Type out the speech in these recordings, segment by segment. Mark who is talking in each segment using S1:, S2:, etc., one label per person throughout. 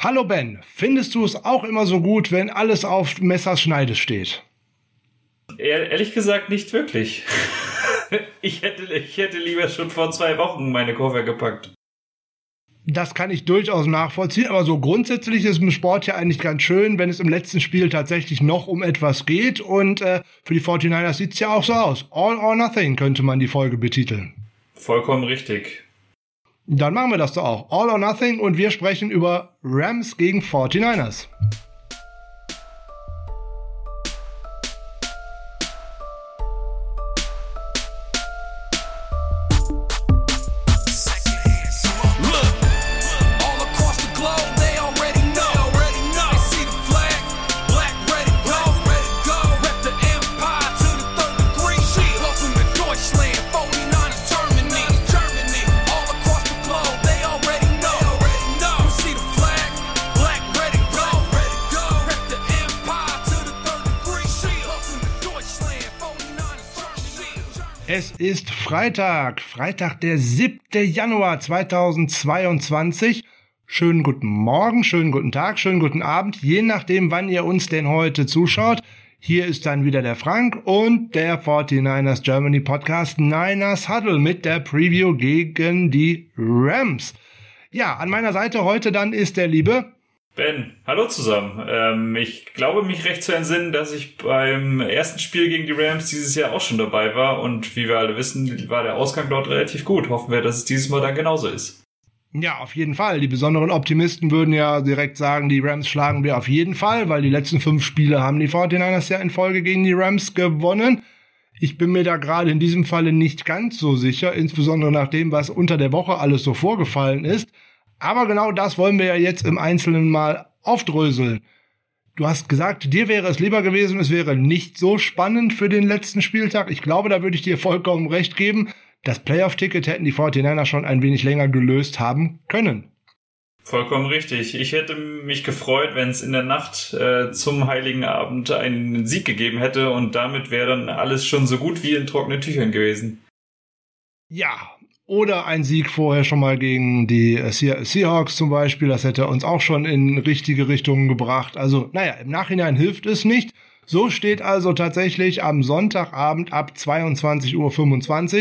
S1: Hallo Ben, findest du es auch immer so gut, wenn alles auf Messers Schneide steht?
S2: Ehrlich gesagt nicht wirklich. ich, hätte, ich hätte lieber schon vor zwei Wochen meine Koffer gepackt.
S1: Das kann ich durchaus nachvollziehen, aber so grundsätzlich ist im Sport ja eigentlich ganz schön, wenn es im letzten Spiel tatsächlich noch um etwas geht. Und äh, für die 49ers sieht es ja auch so aus. All or nothing könnte man die Folge betiteln.
S2: Vollkommen richtig.
S1: Dann machen wir das doch auch. All or nothing und wir sprechen über Rams gegen 49ers. Freitag, Freitag der 7. Januar 2022. Schönen guten Morgen, schönen guten Tag, schönen guten Abend, je nachdem, wann ihr uns denn heute zuschaut. Hier ist dann wieder der Frank und der 49ers Germany Podcast Niners Huddle mit der Preview gegen die Rams. Ja, an meiner Seite heute dann ist der liebe
S2: Ben, hallo zusammen. Ähm, ich glaube mich recht zu entsinnen, dass ich beim ersten Spiel gegen die Rams dieses Jahr auch schon dabei war und wie wir alle wissen, war der Ausgang dort relativ gut. Hoffen wir, dass es dieses Mal dann genauso ist.
S1: Ja, auf jeden Fall. Die besonderen Optimisten würden ja direkt sagen, die Rams schlagen wir auf jeden Fall, weil die letzten fünf Spiele haben die 49ers ja in Folge gegen die Rams gewonnen. Ich bin mir da gerade in diesem Falle nicht ganz so sicher, insbesondere nach dem, was unter der Woche alles so vorgefallen ist. Aber genau das wollen wir ja jetzt im Einzelnen mal aufdröseln. Du hast gesagt, dir wäre es lieber gewesen, es wäre nicht so spannend für den letzten Spieltag. Ich glaube, da würde ich dir vollkommen recht geben. Das Playoff-Ticket hätten die 49er schon ein wenig länger gelöst haben können.
S2: Vollkommen richtig. Ich hätte mich gefreut, wenn es in der Nacht äh, zum Heiligen Abend einen Sieg gegeben hätte und damit wäre dann alles schon so gut wie in trockenen Tüchern gewesen.
S1: Ja, oder ein Sieg vorher schon mal gegen die äh, Seahawks zum Beispiel. Das hätte uns auch schon in richtige Richtungen gebracht. Also, naja, im Nachhinein hilft es nicht. So steht also tatsächlich am Sonntagabend ab 22.25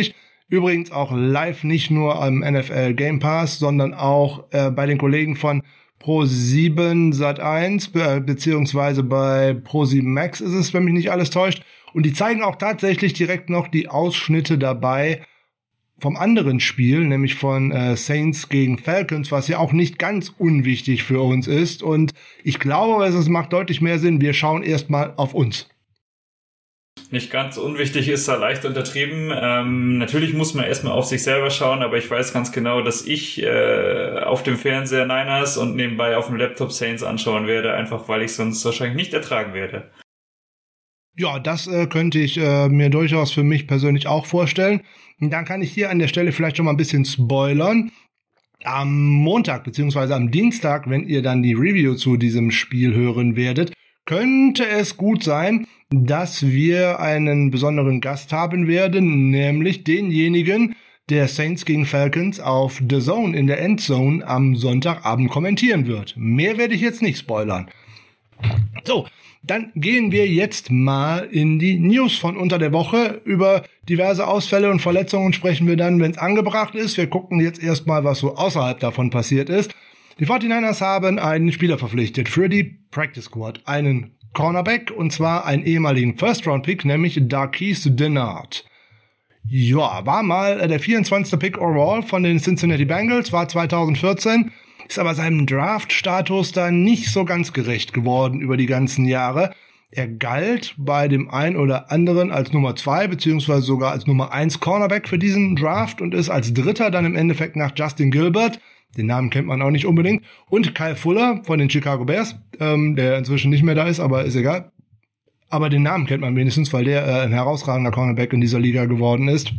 S1: Uhr. Übrigens auch live nicht nur am NFL Game Pass, sondern auch äh, bei den Kollegen von Pro7 Sat1, be beziehungsweise bei Pro7 Max ist es, wenn mich nicht alles täuscht. Und die zeigen auch tatsächlich direkt noch die Ausschnitte dabei vom anderen Spiel, nämlich von äh, Saints gegen Falcons, was ja auch nicht ganz unwichtig für uns ist. Und ich glaube, es macht deutlich mehr Sinn, wir schauen erstmal auf uns.
S2: Nicht ganz unwichtig ist da leicht untertrieben. Ähm, natürlich muss man erstmal auf sich selber schauen, aber ich weiß ganz genau, dass ich äh, auf dem Fernseher Niners und nebenbei auf dem Laptop Saints anschauen werde, einfach weil ich sonst wahrscheinlich nicht ertragen werde.
S1: Ja, das äh, könnte ich äh, mir durchaus für mich persönlich auch vorstellen. Und dann kann ich hier an der Stelle vielleicht schon mal ein bisschen spoilern. Am Montag beziehungsweise am Dienstag, wenn ihr dann die Review zu diesem Spiel hören werdet, könnte es gut sein, dass wir einen besonderen Gast haben werden, nämlich denjenigen, der Saints gegen Falcons auf The Zone in der Endzone am Sonntagabend kommentieren wird. Mehr werde ich jetzt nicht spoilern. So, dann gehen wir jetzt mal in die News von unter der Woche. Über diverse Ausfälle und Verletzungen sprechen wir dann, wenn es angebracht ist. Wir gucken jetzt erstmal, was so außerhalb davon passiert ist. Die 49ers haben einen Spieler verpflichtet für die Practice Squad, einen Cornerback und zwar einen ehemaligen First-Round-Pick, nämlich Darquise Denard. Ja, war mal der 24. Pick overall von den Cincinnati Bengals, war 2014 ist aber seinem Draft-Status da nicht so ganz gerecht geworden über die ganzen Jahre. Er galt bei dem einen oder anderen als Nummer zwei beziehungsweise sogar als Nummer eins Cornerback für diesen Draft und ist als Dritter dann im Endeffekt nach Justin Gilbert, den Namen kennt man auch nicht unbedingt, und Kyle Fuller von den Chicago Bears, ähm, der inzwischen nicht mehr da ist, aber ist egal. Aber den Namen kennt man wenigstens, weil der äh, ein herausragender Cornerback in dieser Liga geworden ist.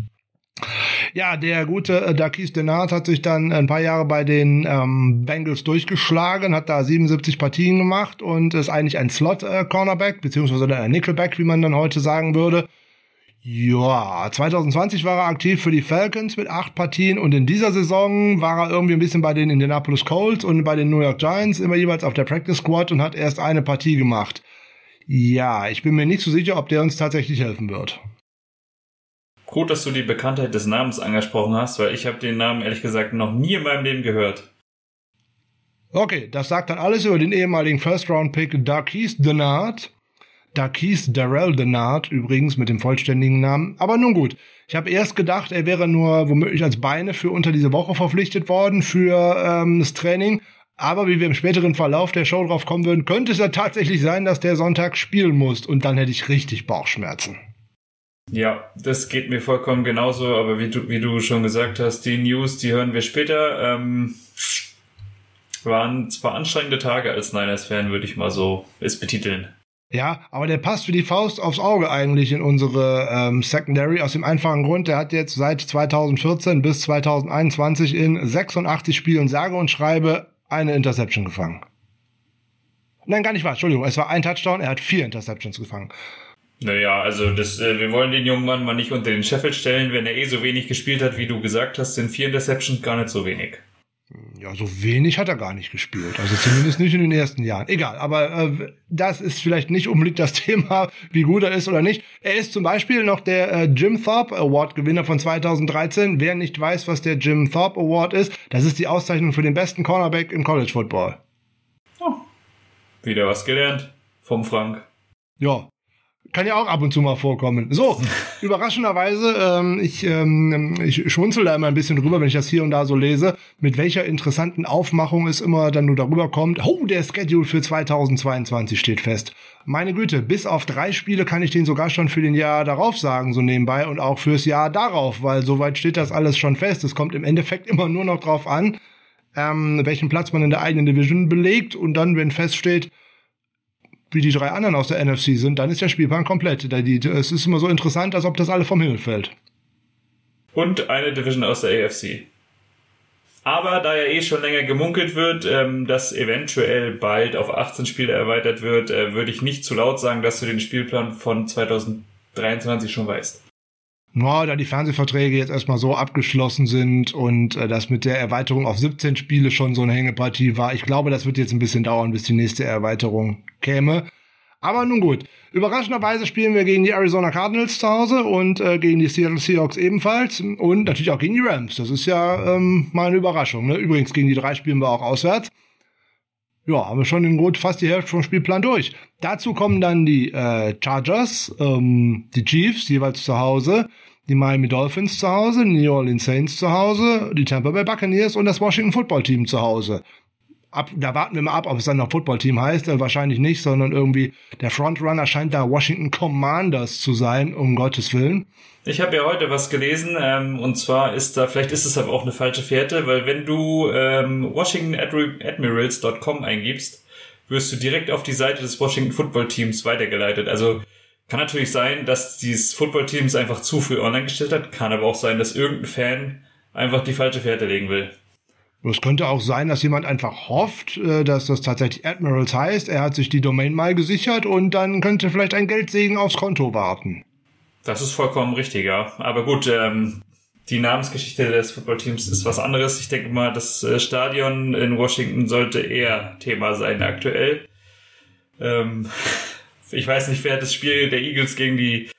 S1: Ja, der gute äh, Denard hat sich dann ein paar Jahre bei den ähm, Bengals durchgeschlagen, hat da 77 Partien gemacht und ist eigentlich ein Slot-Cornerback, äh, beziehungsweise ein Nickelback, wie man dann heute sagen würde. Ja, 2020 war er aktiv für die Falcons mit acht Partien und in dieser Saison war er irgendwie ein bisschen bei den Indianapolis Colts und bei den New York Giants immer jeweils auf der Practice Squad und hat erst eine Partie gemacht. Ja, ich bin mir nicht so sicher, ob der uns tatsächlich helfen wird.
S2: Gut, dass du die Bekanntheit des Namens angesprochen hast, weil ich habe den Namen ehrlich gesagt noch nie in meinem Leben gehört.
S1: Okay, das sagt dann alles über den ehemaligen First-Round-Pick Darquise Denard. Darquise Darrell Denard übrigens mit dem vollständigen Namen. Aber nun gut, ich habe erst gedacht, er wäre nur womöglich als Beine für unter diese Woche verpflichtet worden für ähm, das Training. Aber wie wir im späteren Verlauf der Show drauf kommen würden, könnte es ja tatsächlich sein, dass der Sonntag spielen muss. Und dann hätte ich richtig Bauchschmerzen.
S2: Ja, das geht mir vollkommen genauso, aber wie du, wie du schon gesagt hast, die News, die hören wir später. Ähm, waren zwar anstrengende Tage als Niners-Fan, würde ich mal so es betiteln.
S1: Ja, aber der passt wie die Faust aufs Auge eigentlich in unsere ähm, Secondary aus dem einfachen Grund, der hat jetzt seit 2014 bis 2021 in 86 Spielen sage und schreibe eine Interception gefangen. Nein, gar nicht wahr, Entschuldigung, es war ein Touchdown, er hat vier Interceptions gefangen.
S2: Naja, also das, äh, wir wollen den jungen Mann mal nicht unter den Scheffel stellen. Wenn er eh so wenig gespielt hat, wie du gesagt hast, sind vier Interceptions gar nicht so wenig.
S1: Ja, so wenig hat er gar nicht gespielt. Also zumindest nicht in den ersten Jahren. Egal, aber äh, das ist vielleicht nicht unbedingt das Thema, wie gut er ist oder nicht. Er ist zum Beispiel noch der äh, Jim Thorpe Award Gewinner von 2013. Wer nicht weiß, was der Jim Thorpe Award ist, das ist die Auszeichnung für den besten Cornerback im College Football.
S2: Oh, wieder was gelernt vom Frank.
S1: Ja, kann ja auch ab und zu mal vorkommen. So, überraschenderweise, ähm, ich, ähm, ich schmunzel da immer ein bisschen drüber, wenn ich das hier und da so lese, mit welcher interessanten Aufmachung es immer dann nur darüber kommt. Oh, der Schedule für 2022 steht fest. Meine Güte, bis auf drei Spiele kann ich den sogar schon für den Jahr darauf sagen, so nebenbei, und auch fürs Jahr darauf, weil soweit steht das alles schon fest. Es kommt im Endeffekt immer nur noch drauf an, ähm, welchen Platz man in der eigenen Division belegt und dann, wenn feststeht, wie die drei anderen aus der NFC sind, dann ist der Spielplan komplett. Es ist immer so interessant, als ob das alle vom Himmel fällt.
S2: Und eine Division aus der AFC. Aber da ja eh schon länger gemunkelt wird, ähm, dass eventuell bald auf 18 Spiele erweitert wird, äh, würde ich nicht zu laut sagen, dass du den Spielplan von 2023 schon weißt.
S1: No, da die Fernsehverträge jetzt erstmal so abgeschlossen sind und äh, das mit der Erweiterung auf 17 Spiele schon so eine Hängepartie war. Ich glaube, das wird jetzt ein bisschen dauern, bis die nächste Erweiterung käme. Aber nun gut. Überraschenderweise spielen wir gegen die Arizona Cardinals zu Hause und äh, gegen die Seattle Seahawks ebenfalls und natürlich auch gegen die Rams. Das ist ja ähm, mal eine Überraschung. Ne? Übrigens, gegen die drei spielen wir auch auswärts. Ja, haben wir schon in Grund fast die Hälfte vom Spielplan durch. Dazu kommen dann die äh, Chargers, ähm, die Chiefs jeweils zu Hause, die Miami Dolphins zu Hause, die New Orleans Saints zu Hause, die Tampa Bay Buccaneers und das Washington Football Team zu Hause. Ab, da warten wir mal ab, ob es dann noch Football Team heißt. Äh, wahrscheinlich nicht, sondern irgendwie der Frontrunner scheint da Washington Commanders zu sein, um Gottes Willen.
S2: Ich habe ja heute was gelesen ähm, und zwar ist da, vielleicht ist es aber auch eine falsche Fährte, weil wenn du ähm, WashingtonAdmirals.com eingibst, wirst du direkt auf die Seite des Washington Football Teams weitergeleitet. Also kann natürlich sein, dass dieses Football Teams einfach zu früh online gestellt hat, kann aber auch sein, dass irgendein Fan einfach die falsche Fährte legen will.
S1: Es könnte auch sein, dass jemand einfach hofft, äh, dass das tatsächlich Admirals heißt. Er hat sich die Domain mal gesichert und dann könnte vielleicht ein Geldsegen aufs Konto warten.
S2: Das ist vollkommen richtig, ja. Aber gut, ähm, die Namensgeschichte des Footballteams ist was anderes. Ich denke mal, das äh, Stadion in Washington sollte eher Thema sein aktuell. Ähm, ich weiß nicht, wer das Spiel der Eagles gegen die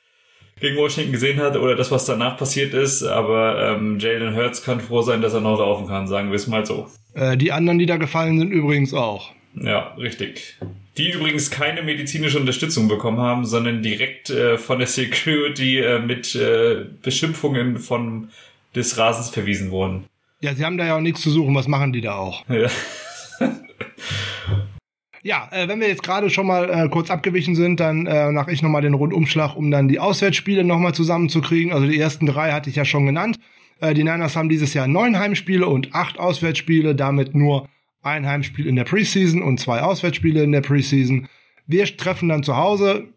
S2: gegen Washington gesehen hat oder das, was danach passiert ist, aber ähm, Jalen Hurts kann froh sein, dass er noch laufen kann, sagen wir es mal so.
S1: Äh, die anderen, die da gefallen sind, übrigens auch.
S2: Ja, richtig. Die übrigens keine medizinische Unterstützung bekommen haben, sondern direkt äh, von der Security äh, mit äh, Beschimpfungen von des Rasens verwiesen wurden.
S1: Ja, sie haben da ja auch nichts zu suchen. Was machen die da auch? Ja. Ja, äh, wenn wir jetzt gerade schon mal äh, kurz abgewichen sind, dann äh, mache ich nochmal den Rundumschlag, um dann die Auswärtsspiele nochmal zusammenzukriegen. Also die ersten drei hatte ich ja schon genannt. Äh, die Niners haben dieses Jahr neun Heimspiele und acht Auswärtsspiele, damit nur ein Heimspiel in der Preseason und zwei Auswärtsspiele in der Preseason. Wir treffen dann zu Hause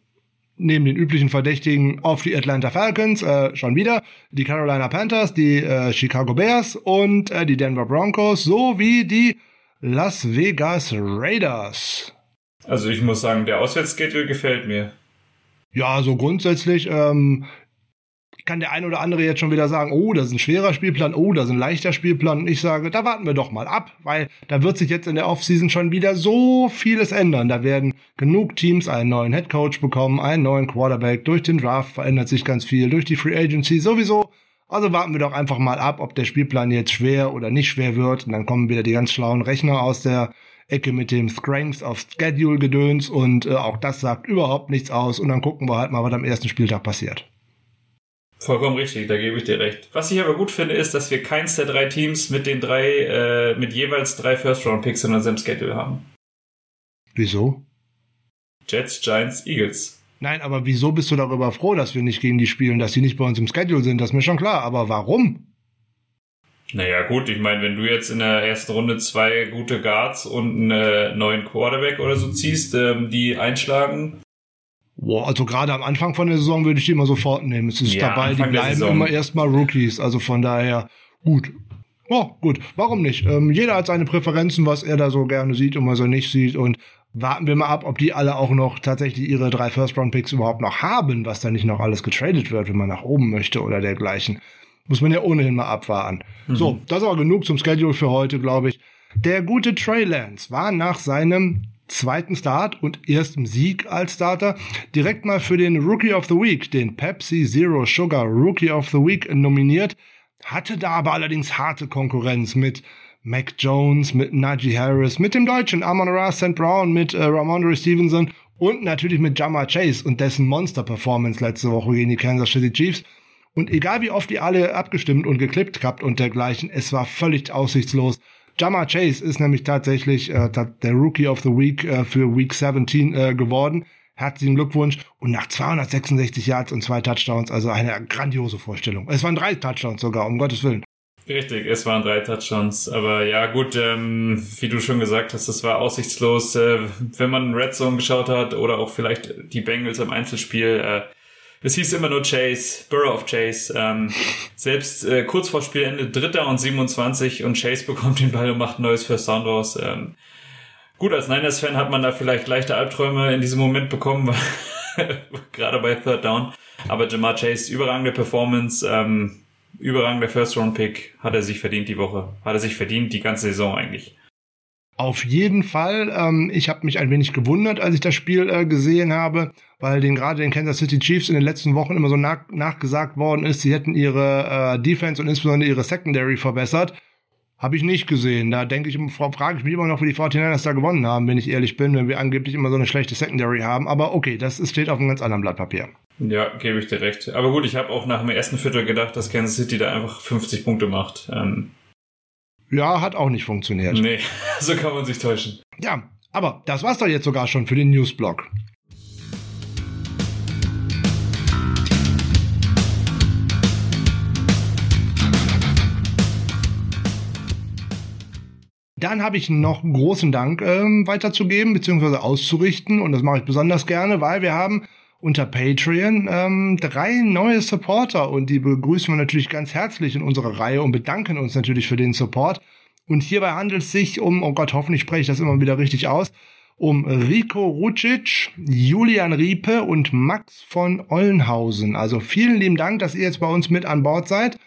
S1: neben den üblichen Verdächtigen auf die Atlanta Falcons, äh, schon wieder, die Carolina Panthers, die äh, Chicago Bears und äh, die Denver Broncos sowie die Las Vegas Raiders.
S2: Also ich muss sagen, der Auswärtsschedule gefällt mir.
S1: Ja, so grundsätzlich, ähm, kann der eine oder andere jetzt schon wieder sagen, oh, das ist ein schwerer Spielplan, oh, das ist ein leichter Spielplan. Und ich sage, da warten wir doch mal ab, weil da wird sich jetzt in der Offseason schon wieder so vieles ändern. Da werden genug Teams einen neuen Headcoach bekommen, einen neuen Quarterback. Durch den Draft verändert sich ganz viel, durch die Free Agency sowieso. Also warten wir doch einfach mal ab, ob der Spielplan jetzt schwer oder nicht schwer wird. Und dann kommen wieder die ganz schlauen Rechner aus der Ecke mit dem Strengths of Schedule Gedöns und äh, auch das sagt überhaupt nichts aus. Und dann gucken wir halt mal, was am ersten Spieltag passiert.
S2: Vollkommen richtig, da gebe ich dir recht. Was ich aber gut finde, ist, dass wir keins der drei Teams mit den drei, äh, mit jeweils drei First-Round-Picks in unserem Schedule haben.
S1: Wieso?
S2: Jets, Giants, Eagles.
S1: Nein, aber wieso bist du darüber froh, dass wir nicht gegen die spielen, dass sie nicht bei uns im Schedule sind? Das ist mir schon klar. Aber warum?
S2: Naja, gut, ich meine, wenn du jetzt in der ersten Runde zwei gute Guards und einen neuen Quarterback oder so ziehst, ähm, die einschlagen,
S1: Boah, also gerade am Anfang von der Saison würde ich die immer sofort nehmen. Es ist ja, dabei, Anfang die bleiben immer erstmal Rookies. Also von daher, gut. Oh, gut. Warum nicht? Ähm, jeder hat seine Präferenzen, was er da so gerne sieht und was er nicht sieht. Und warten wir mal ab, ob die alle auch noch tatsächlich ihre drei First-Round-Picks überhaupt noch haben, was da nicht noch alles getradet wird, wenn man nach oben möchte oder dergleichen. Muss man ja ohnehin mal abwarten. Mhm. So, das aber genug zum Schedule für heute, glaube ich. Der gute Trey Lance war nach seinem zweiten Start und erstem Sieg als Starter direkt mal für den Rookie of the Week, den Pepsi Zero Sugar Rookie of the Week nominiert, hatte da aber allerdings harte Konkurrenz mit Mac Jones, mit Najee Harris, mit dem Deutschen Amon Ra St. Brown, mit äh, Ramondre Stevenson und natürlich mit Jama Chase und dessen Monster-Performance letzte Woche gegen die Kansas City Chiefs. Und egal wie oft ihr alle abgestimmt und geklippt habt und dergleichen, es war völlig aussichtslos. Jama Chase ist nämlich tatsächlich äh, der Rookie of the Week äh, für Week 17 äh, geworden. Herzlichen Glückwunsch. Und nach 266 Yards und zwei Touchdowns, also eine grandiose Vorstellung. Es waren drei Touchdowns sogar, um Gottes Willen.
S2: Richtig, es waren drei Touchdowns. Aber ja, gut, ähm, wie du schon gesagt hast, das war aussichtslos. Äh, wenn man Red Zone geschaut hat oder auch vielleicht die Bengals im Einzelspiel, äh, es hieß immer nur Chase, Burrow of Chase. Ähm, selbst äh, kurz vor Spielende, Dritter und 27 und Chase bekommt den Ball und macht ein neues First Down raus. Ähm, gut, als Niners-Fan hat man da vielleicht leichte Albträume in diesem Moment bekommen, gerade bei Third Down. Aber Jamar Chase, überragende Performance, ähm, überragender First-Round-Pick, hat er sich verdient die Woche. Hat er sich verdient die ganze Saison eigentlich.
S1: Auf jeden Fall. Ähm, ich habe mich ein wenig gewundert, als ich das Spiel äh, gesehen habe, weil den gerade den Kansas City Chiefs in den letzten Wochen immer so nach, nachgesagt worden ist, sie hätten ihre äh, Defense und insbesondere ihre Secondary verbessert. Habe ich nicht gesehen. Da denke ich, frage ich mich immer noch, wie die 49ers da gewonnen haben, wenn ich ehrlich bin, wenn wir angeblich immer so eine schlechte Secondary haben. Aber okay, das steht auf einem ganz anderen Blatt Papier.
S2: Ja, gebe ich dir recht. Aber gut, ich habe auch nach dem ersten Viertel gedacht, dass Kansas City da einfach 50 Punkte macht. Ähm
S1: ja, hat auch nicht funktioniert.
S2: Nee, so kann man sich täuschen.
S1: Ja, aber das war's doch jetzt sogar schon für den Newsblog. Dann habe ich noch großen Dank ähm, weiterzugeben bzw. auszurichten und das mache ich besonders gerne, weil wir haben unter Patreon ähm, drei neue Supporter und die begrüßen wir natürlich ganz herzlich in unserer Reihe und bedanken uns natürlich für den Support. Und hierbei handelt es sich um, oh Gott, hoffentlich spreche ich das immer wieder richtig aus, um Rico Rucic, Julian Riepe und Max von Ollenhausen. Also vielen lieben Dank, dass ihr jetzt bei uns mit an Bord seid.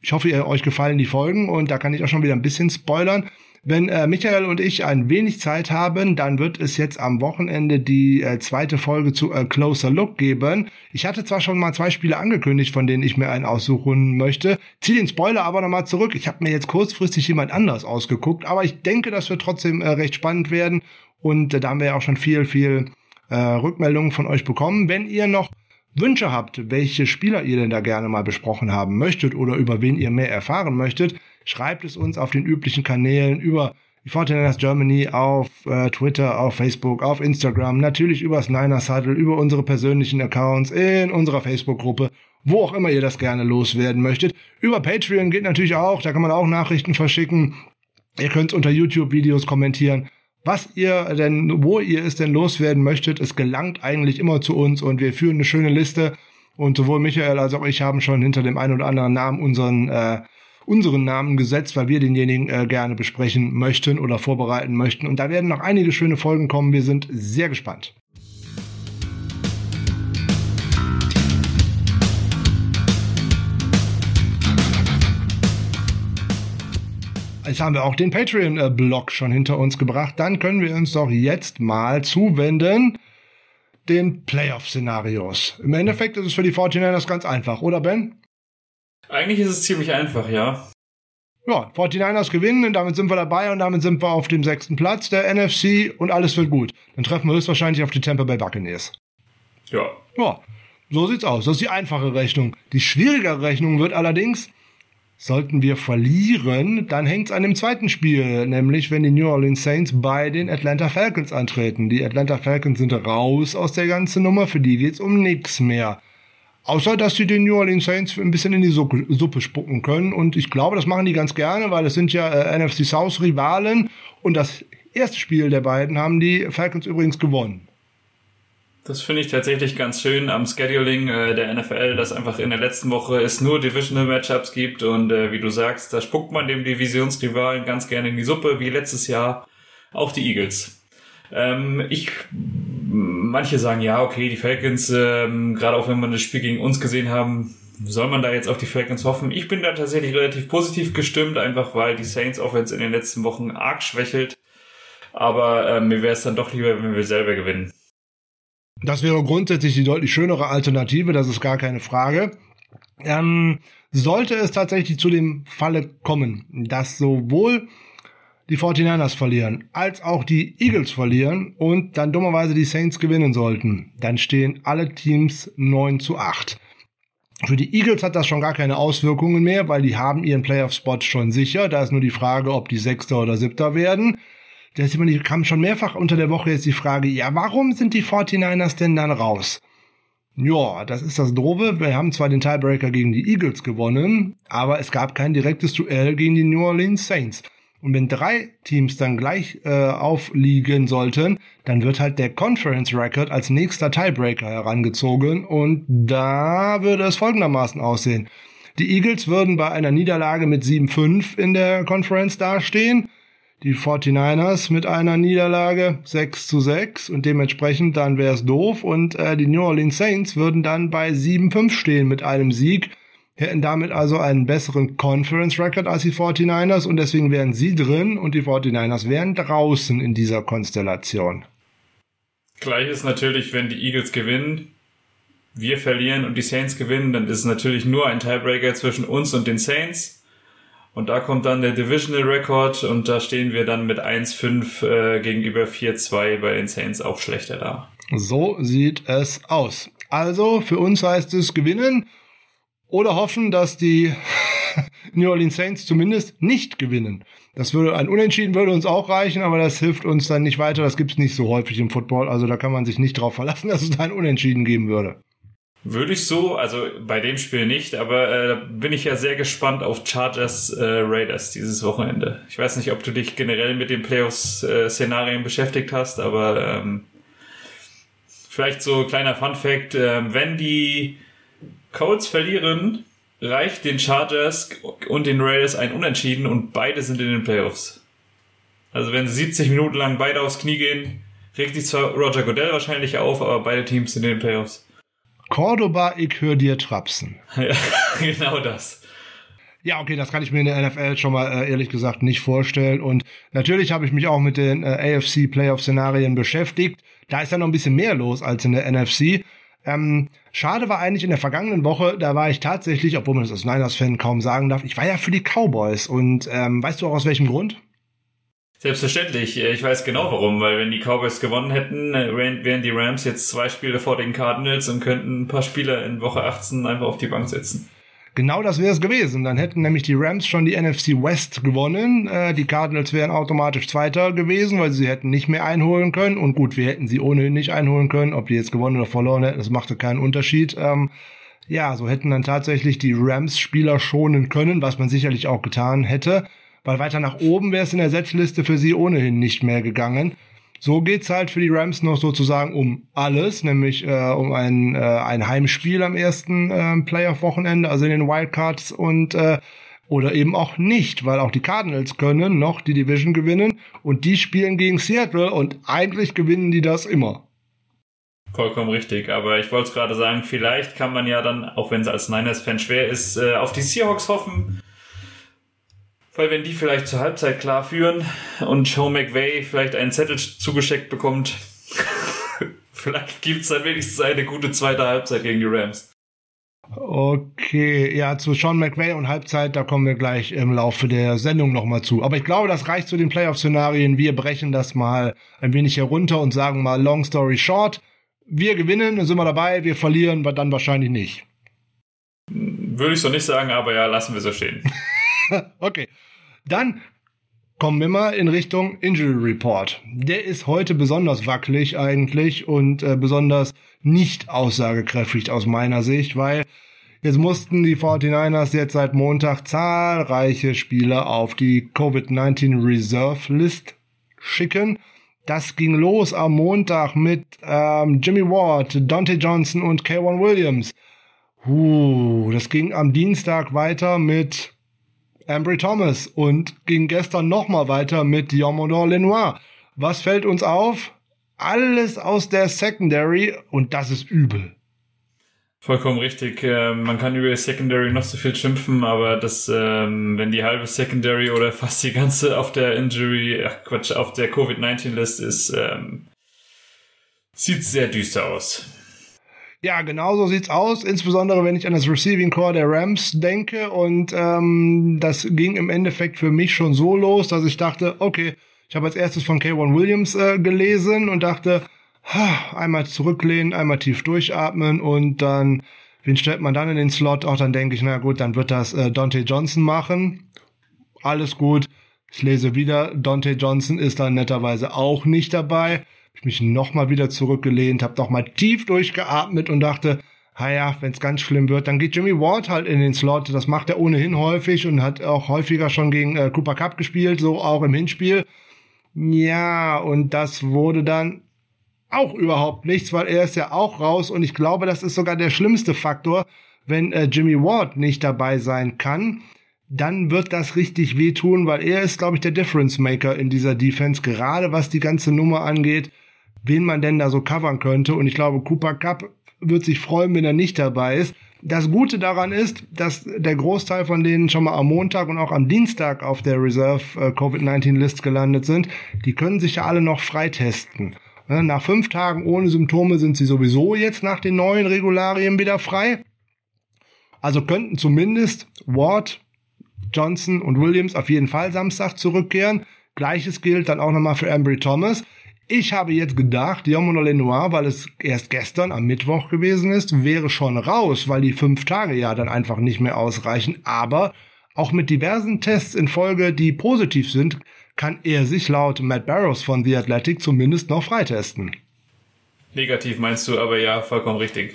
S1: Ich hoffe, ihr euch gefallen die Folgen und da kann ich auch schon wieder ein bisschen spoilern. Wenn äh, Michael und ich ein wenig Zeit haben, dann wird es jetzt am Wochenende die äh, zweite Folge zu A Closer Look geben. Ich hatte zwar schon mal zwei Spiele angekündigt, von denen ich mir einen aussuchen möchte. Zieh den Spoiler aber nochmal zurück. Ich habe mir jetzt kurzfristig jemand anders ausgeguckt, aber ich denke, das wird trotzdem äh, recht spannend werden. Und äh, da haben wir ja auch schon viel, viel äh, Rückmeldungen von euch bekommen. Wenn ihr noch Wünsche habt, welche Spieler ihr denn da gerne mal besprochen haben möchtet oder über wen ihr mehr erfahren möchtet, Schreibt es uns auf den üblichen Kanälen über die Fortinanders Germany auf äh, Twitter, auf Facebook, auf Instagram, natürlich übers Niners Huddle, über unsere persönlichen Accounts, in unserer Facebook-Gruppe, wo auch immer ihr das gerne loswerden möchtet. Über Patreon geht natürlich auch, da kann man auch Nachrichten verschicken. Ihr könnt unter YouTube-Videos kommentieren, was ihr denn, wo ihr es denn loswerden möchtet. Es gelangt eigentlich immer zu uns und wir führen eine schöne Liste. Und sowohl Michael als auch ich haben schon hinter dem einen oder anderen Namen unseren äh, unseren Namen gesetzt, weil wir denjenigen äh, gerne besprechen möchten oder vorbereiten möchten. Und da werden noch einige schöne Folgen kommen. Wir sind sehr gespannt. Jetzt haben wir auch den Patreon-Blog schon hinter uns gebracht. Dann können wir uns doch jetzt mal zuwenden den Playoff-Szenarios. Im Endeffekt ist es für die 49ers ganz einfach, oder Ben?
S2: Eigentlich ist es ziemlich einfach, ja.
S1: Ja, 49ers gewinnen und damit sind wir dabei und damit sind wir auf dem sechsten Platz der NFC und alles wird gut. Dann treffen wir höchstwahrscheinlich auf die Tampa Bay Buccaneers.
S2: Ja.
S1: Ja, so sieht's aus. Das ist die einfache Rechnung. Die schwierigere Rechnung wird allerdings, sollten wir verlieren, dann hängt's an dem zweiten Spiel, nämlich wenn die New Orleans Saints bei den Atlanta Falcons antreten. Die Atlanta Falcons sind raus aus der ganzen Nummer, für die geht's um nichts mehr. Außer, dass sie den New Orleans Saints ein bisschen in die Suppe spucken können. Und ich glaube, das machen die ganz gerne, weil es sind ja äh, NFC South Rivalen. Und das erste Spiel der beiden haben die Falcons übrigens gewonnen.
S2: Das finde ich tatsächlich ganz schön am Scheduling äh, der NFL, dass einfach in der letzten Woche es nur Divisional Matchups gibt und äh, wie du sagst, da spuckt man dem Divisionsrivalen ganz gerne in die Suppe, wie letztes Jahr auch die Eagles. Ähm, ich, manche sagen ja, okay, die Falcons, ähm, gerade auch wenn man das Spiel gegen uns gesehen haben, soll man da jetzt auf die Falcons hoffen? Ich bin da tatsächlich relativ positiv gestimmt, einfach weil die Saints Offense in den letzten Wochen arg schwächelt. Aber äh, mir wäre es dann doch lieber, wenn wir selber gewinnen.
S1: Das wäre grundsätzlich die deutlich schönere Alternative, das ist gar keine Frage. Ähm, sollte es tatsächlich zu dem Falle kommen, dass sowohl die 49ers verlieren, als auch die Eagles verlieren und dann dummerweise die Saints gewinnen sollten, dann stehen alle Teams 9 zu 8. Für die Eagles hat das schon gar keine Auswirkungen mehr, weil die haben ihren Playoff-Spot schon sicher. Da ist nur die Frage, ob die Sechster oder Siebter werden. Da kam schon mehrfach unter der Woche jetzt die Frage, ja, warum sind die 49ers denn dann raus? Ja, das ist das Doofe. Wir haben zwar den Tiebreaker gegen die Eagles gewonnen, aber es gab kein direktes Duell gegen die New Orleans Saints. Und wenn drei Teams dann gleich äh, aufliegen sollten, dann wird halt der Conference Record als nächster Tiebreaker herangezogen und da würde es folgendermaßen aussehen. Die Eagles würden bei einer Niederlage mit 7-5 in der Conference dastehen die 49ers mit einer Niederlage 6 zu 6 und dementsprechend dann wäre es doof und äh, die New Orleans Saints würden dann bei 7-5 stehen mit einem Sieg, hätten damit also einen besseren Conference Record als die 49ers und deswegen wären sie drin und die 49ers wären draußen in dieser Konstellation.
S2: Gleich ist natürlich, wenn die Eagles gewinnen, wir verlieren und die Saints gewinnen, dann ist es natürlich nur ein Tiebreaker zwischen uns und den Saints und da kommt dann der Divisional Record und da stehen wir dann mit 1-5 äh, gegenüber 4-2 bei den Saints auch schlechter da.
S1: So sieht es aus. Also für uns heißt es gewinnen oder hoffen, dass die New Orleans Saints zumindest nicht gewinnen. Das würde ein Unentschieden würde uns auch reichen, aber das hilft uns dann nicht weiter. Das gibt es nicht so häufig im Football, also da kann man sich nicht drauf verlassen, dass es da ein Unentschieden geben würde.
S2: Würde ich so, also bei dem Spiel nicht, aber äh, bin ich ja sehr gespannt auf Chargers äh, Raiders dieses Wochenende. Ich weiß nicht, ob du dich generell mit den Playoffs-Szenarien äh, beschäftigt hast, aber ähm, vielleicht so kleiner Fun Fact, äh, wenn die Colts verlieren, reicht den Chargers und den Raiders ein Unentschieden und beide sind in den Playoffs. Also wenn sie 70 Minuten lang beide aufs Knie gehen, regt sich zwar Roger Goodell wahrscheinlich auf, aber beide Teams sind in den Playoffs.
S1: Cordoba, ich höre dir trapsen.
S2: Ja, genau das.
S1: Ja, okay, das kann ich mir in der NFL schon mal äh, ehrlich gesagt nicht vorstellen. Und natürlich habe ich mich auch mit den äh, AFC Playoff-Szenarien beschäftigt. Da ist ja noch ein bisschen mehr los als in der NFC. Ähm, schade war eigentlich in der vergangenen Woche, da war ich tatsächlich, obwohl man das als Niners-Fan kaum sagen darf, ich war ja für die Cowboys. Und ähm, weißt du auch aus welchem Grund?
S2: Selbstverständlich. Äh, ich weiß genau warum, weil wenn die Cowboys gewonnen hätten, äh, wären die Rams jetzt zwei Spiele vor den Cardinals und könnten ein paar Spieler in Woche 18 einfach auf die Bank setzen.
S1: Genau das wäre es gewesen. Dann hätten nämlich die Rams schon die NFC West gewonnen. Äh, die Cardinals wären automatisch Zweiter gewesen, weil sie hätten nicht mehr einholen können. Und gut, wir hätten sie ohnehin nicht einholen können. Ob die jetzt gewonnen oder verloren hätten, das machte keinen Unterschied. Ähm, ja, so hätten dann tatsächlich die Rams Spieler schonen können, was man sicherlich auch getan hätte weil weiter nach oben wäre es in der Setzliste für sie ohnehin nicht mehr gegangen. So geht's halt für die Rams noch sozusagen um alles, nämlich äh, um ein, äh, ein Heimspiel am ersten äh, Playoff-Wochenende, also in den Wildcards und äh, oder eben auch nicht, weil auch die Cardinals können noch die Division gewinnen und die spielen gegen Seattle und eigentlich gewinnen die das immer.
S2: Vollkommen richtig, aber ich wollte es gerade sagen, vielleicht kann man ja dann, auch wenn es als Niners-Fan schwer ist, äh, auf die Seahawks hoffen Weil wenn die vielleicht zur Halbzeit klar führen und Joe McVay vielleicht einen Zettel zugeschickt bekommt, vielleicht gibt's dann wenigstens eine gute zweite Halbzeit gegen die Rams.
S1: Okay, ja, zu Sean McVay und Halbzeit, da kommen wir gleich im Laufe der Sendung nochmal zu. Aber ich glaube, das reicht zu den Playoff-Szenarien. Wir brechen das mal ein wenig herunter und sagen mal long story short. Wir gewinnen, dann sind wir dabei, wir verlieren, aber dann wahrscheinlich nicht.
S2: Würde ich so nicht sagen, aber ja, lassen wir so stehen.
S1: okay. Dann kommen wir mal in Richtung Injury Report. Der ist heute besonders wackelig eigentlich und äh, besonders nicht aussagekräftig aus meiner Sicht, weil jetzt mussten die 49ers jetzt seit Montag zahlreiche Spieler auf die Covid-19 Reserve List schicken. Das ging los am Montag mit ähm, Jimmy Ward, Dante Johnson und K1 Williams. Uh, das ging am Dienstag weiter mit Ambry Thomas und ging gestern nochmal weiter mit Diomodor Lenoir. Was fällt uns auf? Alles aus der Secondary und das ist übel.
S2: Vollkommen richtig. Ähm, man kann über die Secondary noch so viel schimpfen, aber das, ähm, wenn die halbe Secondary oder fast die ganze auf der Injury, ach Quatsch, auf der Covid-19-List ist, ähm, sieht sehr düster aus.
S1: Ja, genau so sieht's aus, insbesondere wenn ich an das Receiving Core der Rams denke. Und ähm, das ging im Endeffekt für mich schon so los, dass ich dachte, okay, ich habe als erstes von K1 Williams äh, gelesen und dachte, ha, einmal zurücklehnen, einmal tief durchatmen und dann, wen stellt man dann in den Slot? Auch dann denke ich, na gut, dann wird das äh, Dante Johnson machen. Alles gut. Ich lese wieder, Dante Johnson ist dann netterweise auch nicht dabei ich mich nochmal wieder zurückgelehnt, habe nochmal tief durchgeatmet und dachte, naja, wenn es ganz schlimm wird, dann geht Jimmy Ward halt in den Slot. Das macht er ohnehin häufig und hat auch häufiger schon gegen äh, Cooper Cup gespielt, so auch im Hinspiel. Ja, und das wurde dann auch überhaupt nichts, weil er ist ja auch raus und ich glaube, das ist sogar der schlimmste Faktor, wenn äh, Jimmy Ward nicht dabei sein kann. Dann wird das richtig wehtun, weil er ist, glaube ich, der Difference Maker in dieser Defense, gerade was die ganze Nummer angeht wen man denn da so covern könnte. Und ich glaube, Cooper Cup wird sich freuen, wenn er nicht dabei ist. Das Gute daran ist, dass der Großteil von denen schon mal am Montag und auch am Dienstag auf der Reserve äh, Covid-19-List gelandet sind. Die können sich ja alle noch freitesten. Ne, nach fünf Tagen ohne Symptome sind sie sowieso jetzt nach den neuen Regularien wieder frei. Also könnten zumindest Ward, Johnson und Williams auf jeden Fall Samstag zurückkehren. Gleiches gilt dann auch nochmal für Ambry Thomas. Ich habe jetzt gedacht, Diamond Lenoir, weil es erst gestern am Mittwoch gewesen ist, wäre schon raus, weil die fünf Tage ja dann einfach nicht mehr ausreichen. Aber auch mit diversen Tests in Folge, die positiv sind, kann er sich laut Matt Barrows von The Athletic zumindest noch freitesten.
S2: Negativ meinst du, aber ja, vollkommen richtig.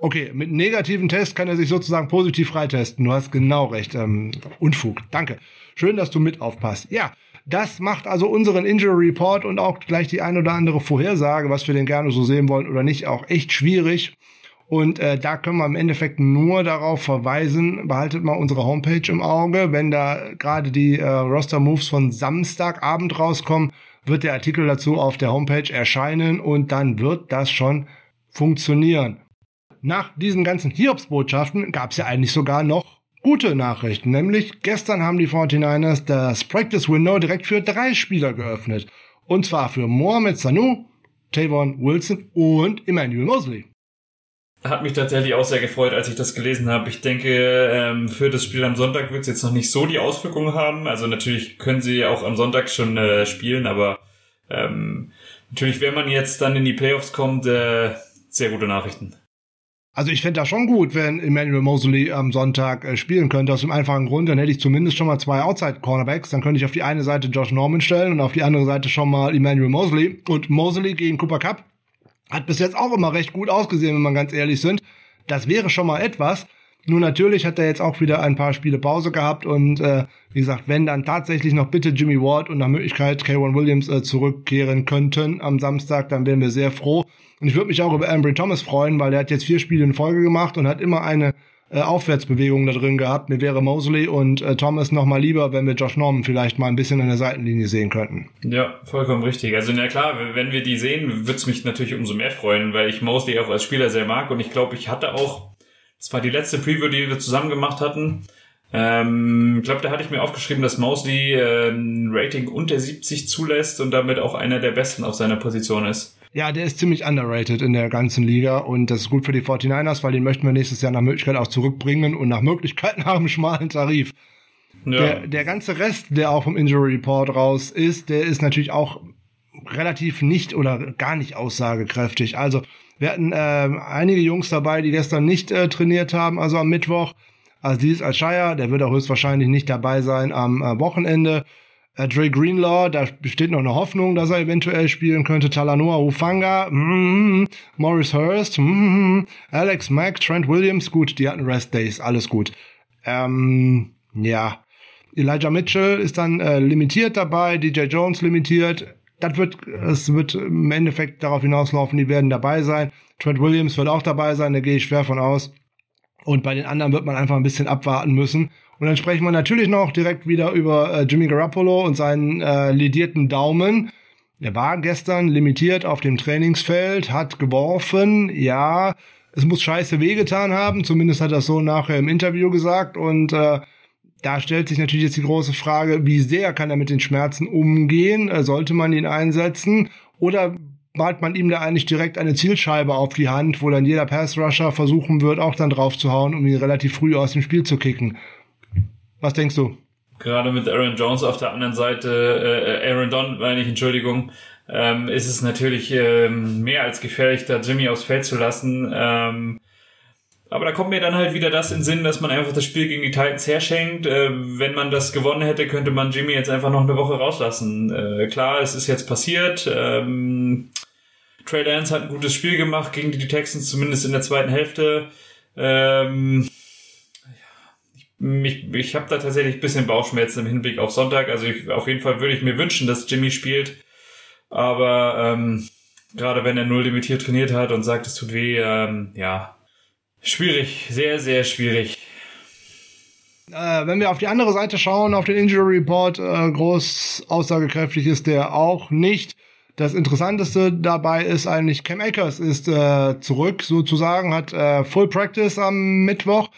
S1: Okay, mit negativen Test kann er sich sozusagen positiv freitesten. Du hast genau recht. Ähm, Unfug. Danke. Schön, dass du mit aufpasst. Ja, das macht also unseren Injury Report und auch gleich die ein oder andere Vorhersage, was wir denn gerne so sehen wollen oder nicht, auch echt schwierig. Und äh, da können wir im Endeffekt nur darauf verweisen, behaltet mal unsere Homepage im Auge. Wenn da gerade die äh, Roster Moves von Samstagabend rauskommen, wird der Artikel dazu auf der Homepage erscheinen und dann wird das schon funktionieren. Nach diesen ganzen Hiobsbotschaften gab es ja eigentlich sogar noch gute Nachrichten, nämlich gestern haben die 49ers das Practice Window direkt für drei Spieler geöffnet. Und zwar für Mohamed Sanu, Tavon Wilson und Emmanuel Mosley.
S2: Hat mich tatsächlich auch sehr gefreut, als ich das gelesen habe. Ich denke, ähm, für das Spiel am Sonntag wird es jetzt noch nicht so die Auswirkungen haben. Also natürlich können sie auch am Sonntag schon äh, spielen, aber ähm, natürlich, wenn man jetzt dann in die Playoffs kommt, äh, sehr gute Nachrichten.
S1: Also ich fände das schon gut, wenn Emmanuel Mosley am Sonntag äh, spielen könnte, aus dem einfachen Grund, dann hätte ich zumindest schon mal zwei Outside-Cornerbacks, dann könnte ich auf die eine Seite Josh Norman stellen und auf die andere Seite schon mal Emmanuel Mosley. Und Mosley gegen Cooper Cup hat bis jetzt auch immer recht gut ausgesehen, wenn man ganz ehrlich sind. Das wäre schon mal etwas. Nur natürlich hat er jetzt auch wieder ein paar Spiele Pause gehabt und äh, wie gesagt, wenn dann tatsächlich noch bitte Jimmy Ward und nach Möglichkeit K1 Williams äh, zurückkehren könnten am Samstag, dann wären wir sehr froh. Und ich würde mich auch über Ambry Thomas freuen, weil der hat jetzt vier Spiele in Folge gemacht und hat immer eine äh, Aufwärtsbewegung da drin gehabt. Mir wäre Mosley und äh, Thomas noch mal lieber, wenn wir Josh Norman vielleicht mal ein bisschen an der Seitenlinie sehen könnten.
S2: Ja, vollkommen richtig. Also na klar, wenn wir die sehen, würde es mich natürlich umso mehr freuen, weil ich Mosley auch als Spieler sehr mag und ich glaube, ich hatte auch das war die letzte Preview, die wir zusammen gemacht hatten. Ähm, ich glaube, da hatte ich mir aufgeschrieben, dass Mosley äh, ein Rating unter 70 zulässt und damit auch einer der besten auf seiner Position ist.
S1: Ja, der ist ziemlich underrated in der ganzen Liga und das ist gut für die 49ers, weil den möchten wir nächstes Jahr nach Möglichkeit auch zurückbringen und nach Möglichkeit nach einem schmalen Tarif. Ja. Der, der ganze Rest, der auch vom Injury Report raus ist, der ist natürlich auch relativ nicht oder gar nicht aussagekräftig. Also wir hatten äh, einige Jungs dabei, die gestern nicht äh, trainiert haben, also am Mittwoch. Aziz Al-Shire, der wird auch höchstwahrscheinlich nicht dabei sein am äh, Wochenende. Äh, Dre Greenlaw, da besteht noch eine Hoffnung, dass er eventuell spielen könnte. Talanoa Ufanga, mm, Morris Hurst, mm, Alex Mack, Trent Williams, gut, die hatten Rest Days, alles gut. Ähm, ja. Elijah Mitchell ist dann äh, limitiert dabei, DJ Jones limitiert. Das wird, es wird im Endeffekt darauf hinauslaufen, die werden dabei sein. Trent Williams wird auch dabei sein, da gehe ich schwer von aus. Und bei den anderen wird man einfach ein bisschen abwarten müssen. Und dann sprechen wir natürlich noch direkt wieder über äh, Jimmy Garoppolo und seinen äh, lidierten Daumen. Er war gestern limitiert auf dem Trainingsfeld, hat geworfen, ja, es muss scheiße wehgetan haben, zumindest hat er so nachher im Interview gesagt. Und äh, da stellt sich natürlich jetzt die große Frage, wie sehr kann er mit den Schmerzen umgehen? Äh, sollte man ihn einsetzen? Oder malt man ihm da eigentlich direkt eine Zielscheibe auf die Hand, wo dann jeder Pass-Rusher versuchen wird, auch dann drauf zu hauen, um ihn relativ früh aus dem Spiel zu kicken. Was denkst du?
S2: Gerade mit Aaron Jones auf der anderen Seite, äh, Aaron Don, meine ich, Entschuldigung, ähm, ist es natürlich ähm, mehr als gefährlich, da Jimmy aufs Feld zu lassen. Ähm, aber da kommt mir dann halt wieder das in Sinn, dass man einfach das Spiel gegen die Titans herschenkt. Äh, wenn man das gewonnen hätte, könnte man Jimmy jetzt einfach noch eine Woche rauslassen. Äh, klar, es ist jetzt passiert. Ähm, Trey Lance hat ein gutes Spiel gemacht gegen die Texans, zumindest in der zweiten Hälfte. Ähm, ich ich habe da tatsächlich ein bisschen Bauchschmerzen im Hinblick auf Sonntag. Also ich, auf jeden Fall würde ich mir wünschen, dass Jimmy spielt. Aber ähm, gerade wenn er null limitiert trainiert hat und sagt, es tut weh, ähm, ja, schwierig, sehr, sehr schwierig.
S1: Äh, wenn wir auf die andere Seite schauen, auf den Injury Report, äh, groß aussagekräftig ist der auch nicht. Das Interessanteste dabei ist eigentlich, Cam Akers ist äh, zurück sozusagen, hat äh, Full Practice am Mittwoch.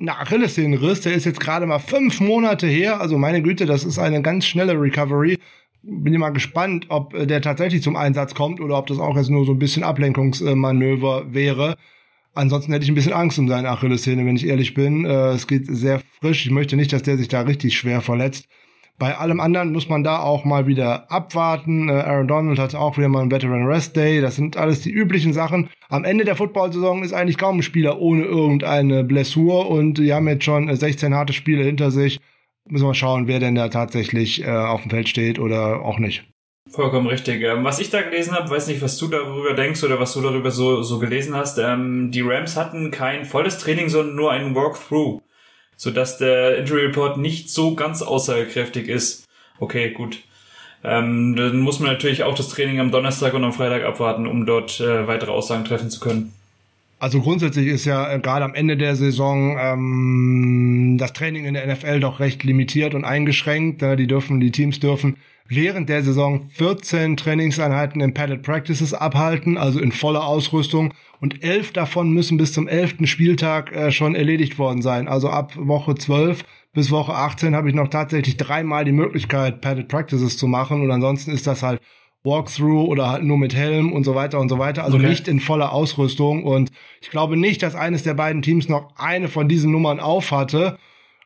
S1: Na, Achillessehnenriss, der ist jetzt gerade mal fünf Monate her. Also meine Güte, das ist eine ganz schnelle Recovery. Bin ich mal gespannt, ob äh, der tatsächlich zum Einsatz kommt oder ob das auch jetzt nur so ein bisschen Ablenkungsmanöver wäre. Ansonsten hätte ich ein bisschen Angst um seine Achillessehne, wenn ich ehrlich bin. Äh, es geht sehr frisch. Ich möchte nicht, dass der sich da richtig schwer verletzt. Bei allem anderen muss man da auch mal wieder abwarten. Äh, Aaron Donald hat auch wieder mal einen Veteran Rest Day. Das sind alles die üblichen Sachen. Am Ende der Football-Saison ist eigentlich kaum ein Spieler ohne irgendeine Blessur und die haben jetzt schon 16 harte Spiele hinter sich. Müssen wir mal schauen, wer denn da tatsächlich äh, auf dem Feld steht oder auch nicht.
S2: Vollkommen richtig. Ähm, was ich da gelesen habe, weiß nicht, was du darüber denkst oder was du darüber so, so gelesen hast. Ähm, die Rams hatten kein volles Training, sondern nur ein Walkthrough sodass der Injury Report nicht so ganz aussagekräftig ist. Okay, gut. Ähm, dann muss man natürlich auch das Training am Donnerstag und am Freitag abwarten, um dort äh, weitere Aussagen treffen zu können.
S1: Also grundsätzlich ist ja äh, gerade am Ende der Saison ähm, das Training in der NFL doch recht limitiert und eingeschränkt. Äh, die dürfen, die Teams dürfen während der Saison 14 Trainingseinheiten in Padded Practices abhalten, also in voller Ausrüstung. Und elf davon müssen bis zum elften Spieltag äh, schon erledigt worden sein. Also ab Woche 12 bis Woche 18 habe ich noch tatsächlich dreimal die Möglichkeit, Padded Practices zu machen. Und ansonsten ist das halt Walkthrough oder halt nur mit Helm und so weiter und so weiter. Also okay. nicht in voller Ausrüstung. Und ich glaube nicht, dass eines der beiden Teams noch eine von diesen Nummern aufhatte.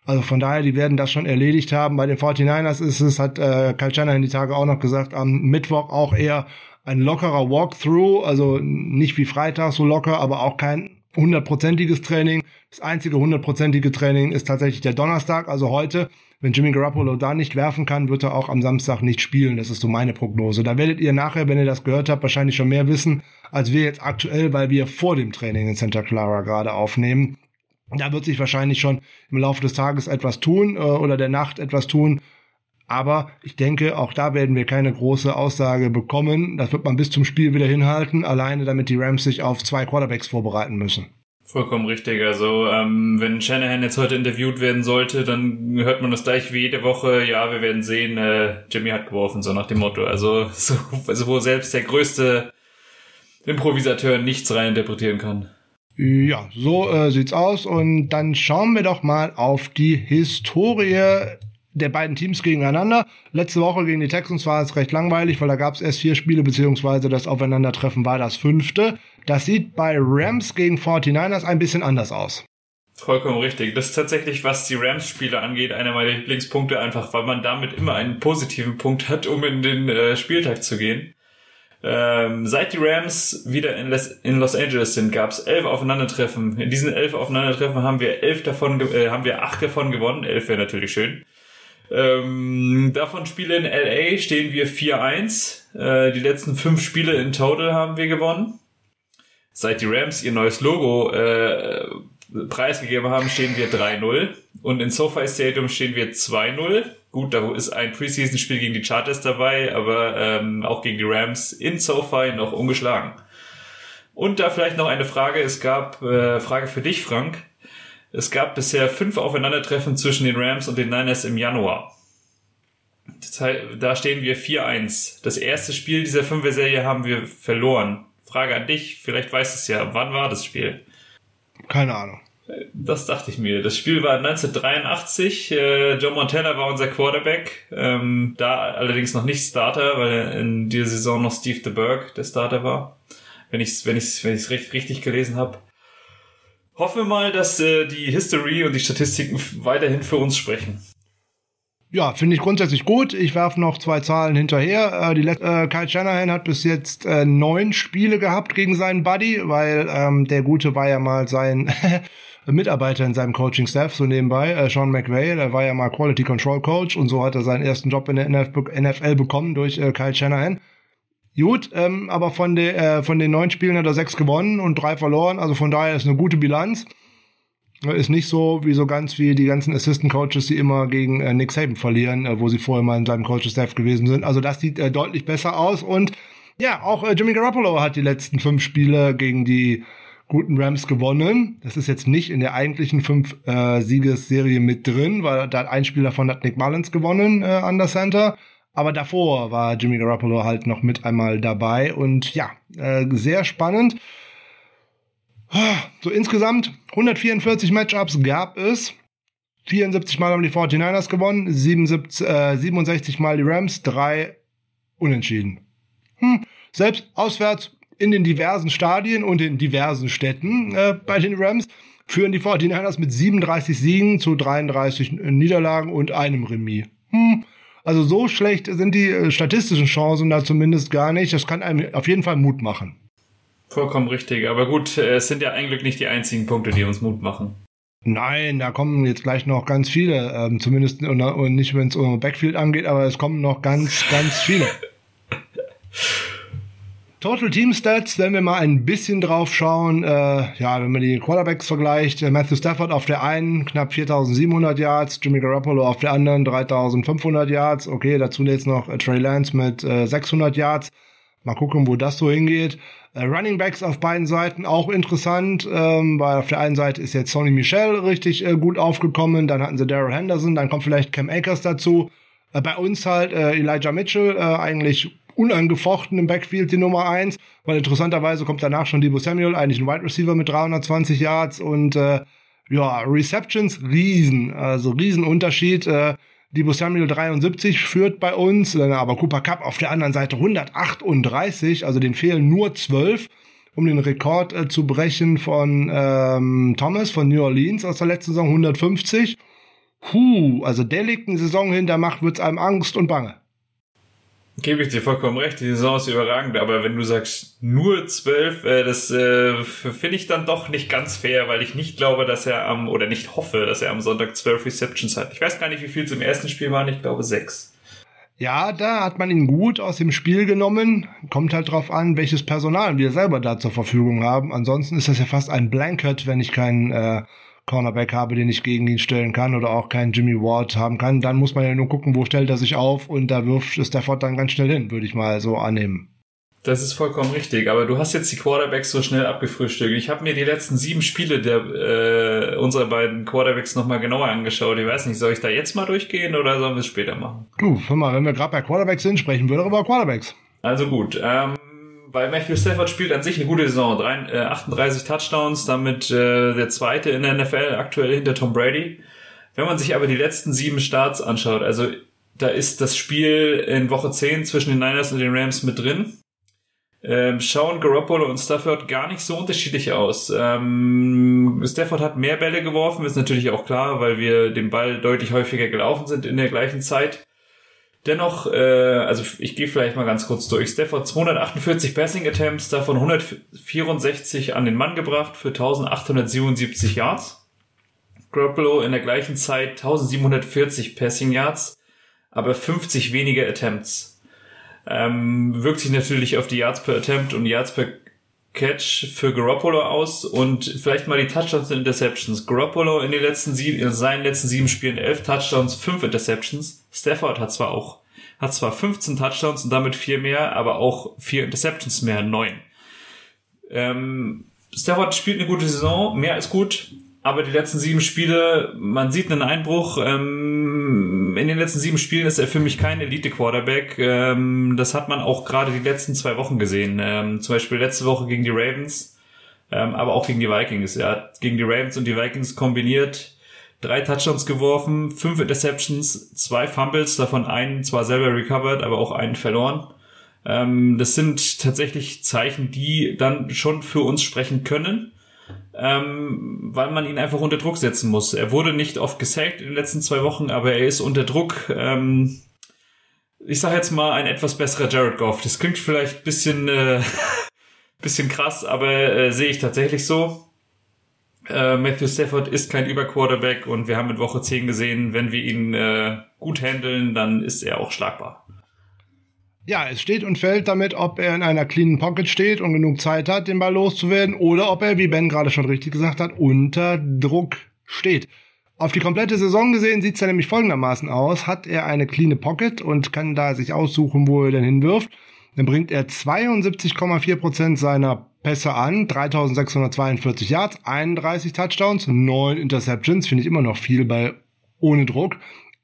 S1: Also von daher, die werden das schon erledigt haben. Bei den 49ers ist es, hat äh, Kyle Shanahan die Tage auch noch gesagt, am Mittwoch auch eher ein lockerer Walkthrough, also nicht wie Freitag so locker, aber auch kein hundertprozentiges Training. Das einzige hundertprozentige Training ist tatsächlich der Donnerstag, also heute. Wenn Jimmy Garoppolo da nicht werfen kann, wird er auch am Samstag nicht spielen. Das ist so meine Prognose. Da werdet ihr nachher, wenn ihr das gehört habt, wahrscheinlich schon mehr wissen, als wir jetzt aktuell, weil wir vor dem Training in Santa Clara gerade aufnehmen. Da wird sich wahrscheinlich schon im Laufe des Tages etwas tun äh, oder der Nacht etwas tun. Aber ich denke, auch da werden wir keine große Aussage bekommen. Das wird man bis zum Spiel wieder hinhalten, alleine damit die Rams sich auf zwei Quarterbacks vorbereiten müssen.
S2: Vollkommen richtig. Also ähm, wenn Shanahan jetzt heute interviewt werden sollte, dann hört man das gleich wie jede Woche. Ja, wir werden sehen, äh, Jimmy hat geworfen, so nach dem Motto. Also so, also wo selbst der größte Improvisateur nichts reininterpretieren kann.
S1: Ja, so äh, sieht's aus. Und dann schauen wir doch mal auf die Historie der beiden Teams gegeneinander. Letzte Woche gegen die Texans war es recht langweilig, weil da gab es erst vier Spiele, beziehungsweise das Aufeinandertreffen war das fünfte. Das sieht bei Rams gegen 49ers ein bisschen anders aus.
S2: Vollkommen richtig. Das ist tatsächlich, was die Rams-Spiele angeht, einer meiner Lieblingspunkte, einfach weil man damit immer einen positiven Punkt hat, um in den äh, Spieltag zu gehen. Ähm, seit die Rams wieder in, Les in Los Angeles sind, gab es elf Aufeinandertreffen. In diesen elf Aufeinandertreffen haben wir elf davon, äh, haben wir acht davon gewonnen. Elf wäre natürlich schön. Ähm, davon Spiele in LA stehen wir 4-1. Äh, die letzten fünf Spiele in Total haben wir gewonnen. Seit die Rams ihr neues Logo äh, preisgegeben haben, stehen wir 3-0. Und in SoFi Stadium stehen wir 2-0. Gut, da ist ein Preseason-Spiel gegen die Chargers dabei, aber ähm, auch gegen die Rams in SoFi noch ungeschlagen. Und da vielleicht noch eine Frage. Es gab äh, Frage für dich, Frank. Es gab bisher fünf Aufeinandertreffen zwischen den Rams und den Niners im Januar. Da stehen wir 4-1. Das erste Spiel dieser Fünfer-Serie haben wir verloren. Frage an dich, vielleicht weißt du es ja. Wann war das Spiel?
S1: Keine Ahnung.
S2: Das dachte ich mir. Das Spiel war 1983. Äh, Joe Montana war unser Quarterback. Ähm, da allerdings noch nicht Starter, weil in dieser Saison noch Steve DeBerg der Starter war. Wenn ich es wenn ich's, wenn ich's richtig, richtig gelesen habe. Hoffen wir mal, dass äh, die History und die Statistiken weiterhin für uns sprechen.
S1: Ja, finde ich grundsätzlich gut. Ich werfe noch zwei Zahlen hinterher. Äh, die äh, Kyle Shanahan hat bis jetzt äh, neun Spiele gehabt gegen seinen Buddy, weil ähm, der Gute war ja mal sein Mitarbeiter in seinem Coaching-Staff, so nebenbei. Äh, Sean McVay, der war ja mal Quality Control Coach und so hat er seinen ersten Job in der NFL bekommen durch äh, Kyle Shanahan. Gut, ähm, aber von, de, äh, von den neun Spielen hat er sechs gewonnen und drei verloren, also von daher ist eine gute Bilanz. Ist nicht so wie so ganz wie die ganzen Assistant Coaches, die immer gegen äh, Nick Saban verlieren, äh, wo sie vorher mal in seinem Coaching-Staff gewesen sind. Also das sieht äh, deutlich besser aus. Und ja, auch äh, Jimmy Garoppolo hat die letzten fünf Spiele gegen die guten Rams gewonnen. Das ist jetzt nicht in der eigentlichen fünf äh, Siegesserie mit drin, weil da ein Spiel davon hat Nick Mullins gewonnen äh, an der Center. Aber davor war Jimmy Garoppolo halt noch mit einmal dabei. Und ja, äh, sehr spannend. So insgesamt 144 Matchups gab es. 74 Mal haben die 49ers gewonnen, 77, äh, 67 Mal die Rams, drei unentschieden. Hm. Selbst auswärts in den diversen Stadien und in diversen Städten äh, bei den Rams führen die 49ers mit 37 Siegen zu 33 Niederlagen und einem Remis. Hm. Also so schlecht sind die äh, statistischen Chancen da zumindest gar nicht. Das kann einem auf jeden Fall Mut machen.
S2: Vollkommen richtig. Aber gut, äh, es sind ja eigentlich nicht die einzigen Punkte, die uns Mut machen.
S1: Nein, da kommen jetzt gleich noch ganz viele. Ähm, zumindest und, und nicht, wenn es um Backfield angeht, aber es kommen noch ganz, ganz viele. Total Team Stats, wenn wir mal ein bisschen drauf schauen, äh, ja, wenn man die Quarterbacks vergleicht, äh, Matthew Stafford auf der einen knapp 4700 Yards, Jimmy Garoppolo auf der anderen 3500 Yards, okay, dazu jetzt noch äh, Trey Lance mit äh, 600 Yards. Mal gucken, wo das so hingeht. Äh, Running Backs auf beiden Seiten auch interessant, ähm, weil auf der einen Seite ist jetzt Sonny Michel richtig äh, gut aufgekommen, dann hatten sie Daryl Henderson, dann kommt vielleicht Cam Akers dazu. Äh, bei uns halt äh, Elijah Mitchell, äh, eigentlich unangefochten im Backfield die Nummer eins, weil interessanterweise kommt danach schon Debo Samuel, eigentlich ein Wide Receiver mit 320 Yards und äh, ja, Receptions riesen, also riesen Unterschied. Äh, Debo Samuel 73 führt bei uns, aber Cooper Cup auf der anderen Seite 138, also den fehlen nur 12, um den Rekord äh, zu brechen von ähm, Thomas von New Orleans aus der letzten Saison 150. Huh, also der legt eine Saison hin, der macht wird's einem Angst und Bange.
S2: Gebe ich dir vollkommen recht, die Saison ist überragend, aber wenn du sagst nur zwölf, äh, das äh, finde ich dann doch nicht ganz fair, weil ich nicht glaube, dass er am, oder nicht hoffe, dass er am Sonntag zwölf Receptions hat. Ich weiß gar nicht, wie viel zum ersten Spiel waren, ich glaube sechs.
S1: Ja, da hat man ihn gut aus dem Spiel genommen. Kommt halt drauf an, welches Personal wir selber da zur Verfügung haben. Ansonsten ist das ja fast ein Blanket, wenn ich keinen äh, Cornerback habe, den ich gegen ihn stellen kann oder auch keinen Jimmy Ward haben kann, dann muss man ja nur gucken, wo stellt er sich auf und da wirft Stafford dann ganz schnell hin, würde ich mal so annehmen.
S2: Das ist vollkommen richtig, aber du hast jetzt die Quarterbacks so schnell abgefrühstückt. Ich habe mir die letzten sieben Spiele der äh, unserer beiden Quarterbacks nochmal genauer angeschaut. Ich weiß nicht, soll ich da jetzt mal durchgehen oder sollen wir es später machen?
S1: Du, hör mal, wenn wir gerade bei Quarterbacks sind, sprechen wir doch über Quarterbacks.
S2: Also gut, ähm, weil Matthew Stafford spielt an sich eine gute Saison. 38 äh, Touchdowns, damit äh, der zweite in der NFL aktuell hinter Tom Brady. Wenn man sich aber die letzten sieben Starts anschaut, also da ist das Spiel in Woche 10 zwischen den Niners und den Rams mit drin. Ähm, schauen Garoppolo und Stafford gar nicht so unterschiedlich aus. Ähm, Stafford hat mehr Bälle geworfen, ist natürlich auch klar, weil wir den Ball deutlich häufiger gelaufen sind in der gleichen Zeit. Dennoch, äh, also ich gehe vielleicht mal ganz kurz durch. Stafford 248 Passing Attempts, davon 164 an den Mann gebracht für 1877 Yards. Garoppolo in der gleichen Zeit 1740 Passing Yards, aber 50 weniger Attempts. Ähm, wirkt sich natürlich auf die Yards per Attempt und Yards per Catch für Garoppolo aus und vielleicht mal die Touchdowns und Interceptions. Garoppolo in den letzten sieben, in seinen letzten sieben Spielen elf Touchdowns, fünf Interceptions. Stafford hat zwar auch, hat zwar 15 Touchdowns und damit vier mehr, aber auch vier Interceptions mehr, neun. Ähm, Stafford spielt eine gute Saison, mehr als gut, aber die letzten sieben Spiele, man sieht einen Einbruch. Ähm, in den letzten sieben Spielen ist er für mich kein Elite-Quarterback. Ähm, das hat man auch gerade die letzten zwei Wochen gesehen. Ähm, zum Beispiel letzte Woche gegen die Ravens, ähm, aber auch gegen die Vikings. Er hat gegen die Ravens und die Vikings kombiniert drei Touchdowns geworfen, fünf Interceptions, zwei Fumbles, davon einen zwar selber recovered, aber auch einen verloren. Ähm, das sind tatsächlich Zeichen, die dann schon für uns sprechen können ähm, weil man ihn einfach unter Druck setzen muss. Er wurde nicht oft gesackt in den letzten zwei Wochen, aber er ist unter Druck. Ähm, ich sage jetzt mal ein etwas besserer Jared Goff. Das klingt vielleicht bisschen äh, bisschen krass, aber äh, sehe ich tatsächlich so. Äh, Matthew Stafford ist kein Überquarterback und wir haben in Woche 10 gesehen, wenn wir ihn äh, gut handeln, dann ist er auch schlagbar.
S1: Ja, es steht und fällt damit, ob er in einer cleanen Pocket steht und genug Zeit hat, den Ball loszuwerden, oder ob er, wie Ben gerade schon richtig gesagt hat, unter Druck steht. Auf die komplette Saison gesehen sieht es ja nämlich folgendermaßen aus. Hat er eine cleane Pocket und kann da sich aussuchen, wo er denn hinwirft, dann bringt er 72,4% seiner Pässe an, 3642 Yards, 31 Touchdowns, 9 Interceptions, finde ich immer noch viel bei ohne Druck.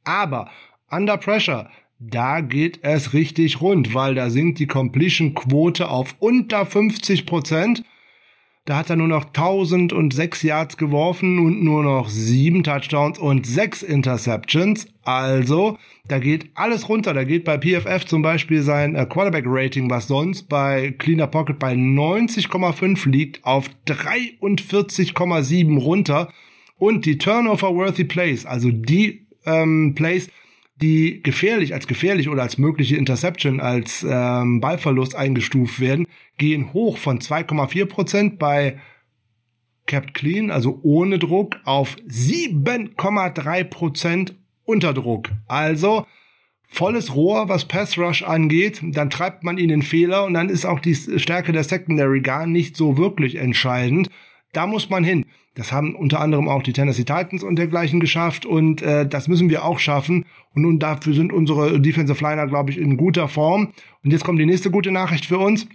S1: Aber under pressure da geht es richtig rund, weil da sinkt die Completion-Quote auf unter 50 Prozent. Da hat er nur noch 1006 Yards geworfen und nur noch 7 Touchdowns und 6 Interceptions. Also, da geht alles runter. Da geht bei PFF zum Beispiel sein äh, Quarterback-Rating, was sonst bei Cleaner Pocket bei 90,5 liegt, auf 43,7 runter. Und die Turnover-worthy Plays, also die ähm, Plays, die gefährlich, als gefährlich oder als mögliche Interception, als ähm, Ballverlust eingestuft werden, gehen hoch von 2,4% bei Kept Clean, also ohne Druck, auf 7,3% unter Druck. Also volles Rohr, was Pass Rush angeht, dann treibt man ihn in Fehler und dann ist auch die Stärke der Secondary gar nicht so wirklich entscheidend. Da muss man hin. Das haben unter anderem auch die Tennessee Titans und dergleichen geschafft und äh, das müssen wir auch schaffen. Und nun dafür sind unsere Defensive Liner, glaube ich, in guter Form. Und jetzt kommt die nächste gute Nachricht für uns.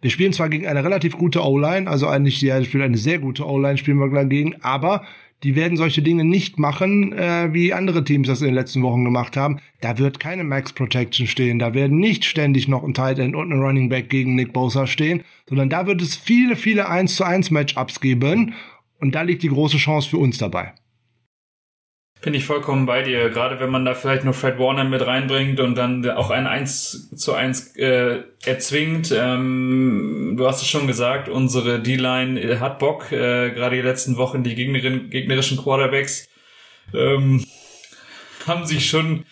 S1: Wir spielen zwar gegen eine relativ gute O-Line, also eigentlich ja, spielt eine sehr gute O-Line, spielen wir dagegen, aber die werden solche Dinge nicht machen, äh, wie andere Teams das in den letzten Wochen gemacht haben. Da wird keine Max Protection stehen. Da werden nicht ständig noch ein Tight End und ein Running Back gegen Nick Bosa stehen, sondern da wird es viele, viele 1 zu 1 Matchups geben. Und da liegt die große Chance für uns dabei.
S2: Bin ich vollkommen bei dir. Gerade wenn man da vielleicht nur Fred Warner mit reinbringt und dann auch ein 1 zu 1 äh, erzwingt. Ähm, du hast es schon gesagt, unsere D-Line hat Bock. Äh, gerade die letzten Wochen die Gegnerin, gegnerischen Quarterbacks ähm, haben sich schon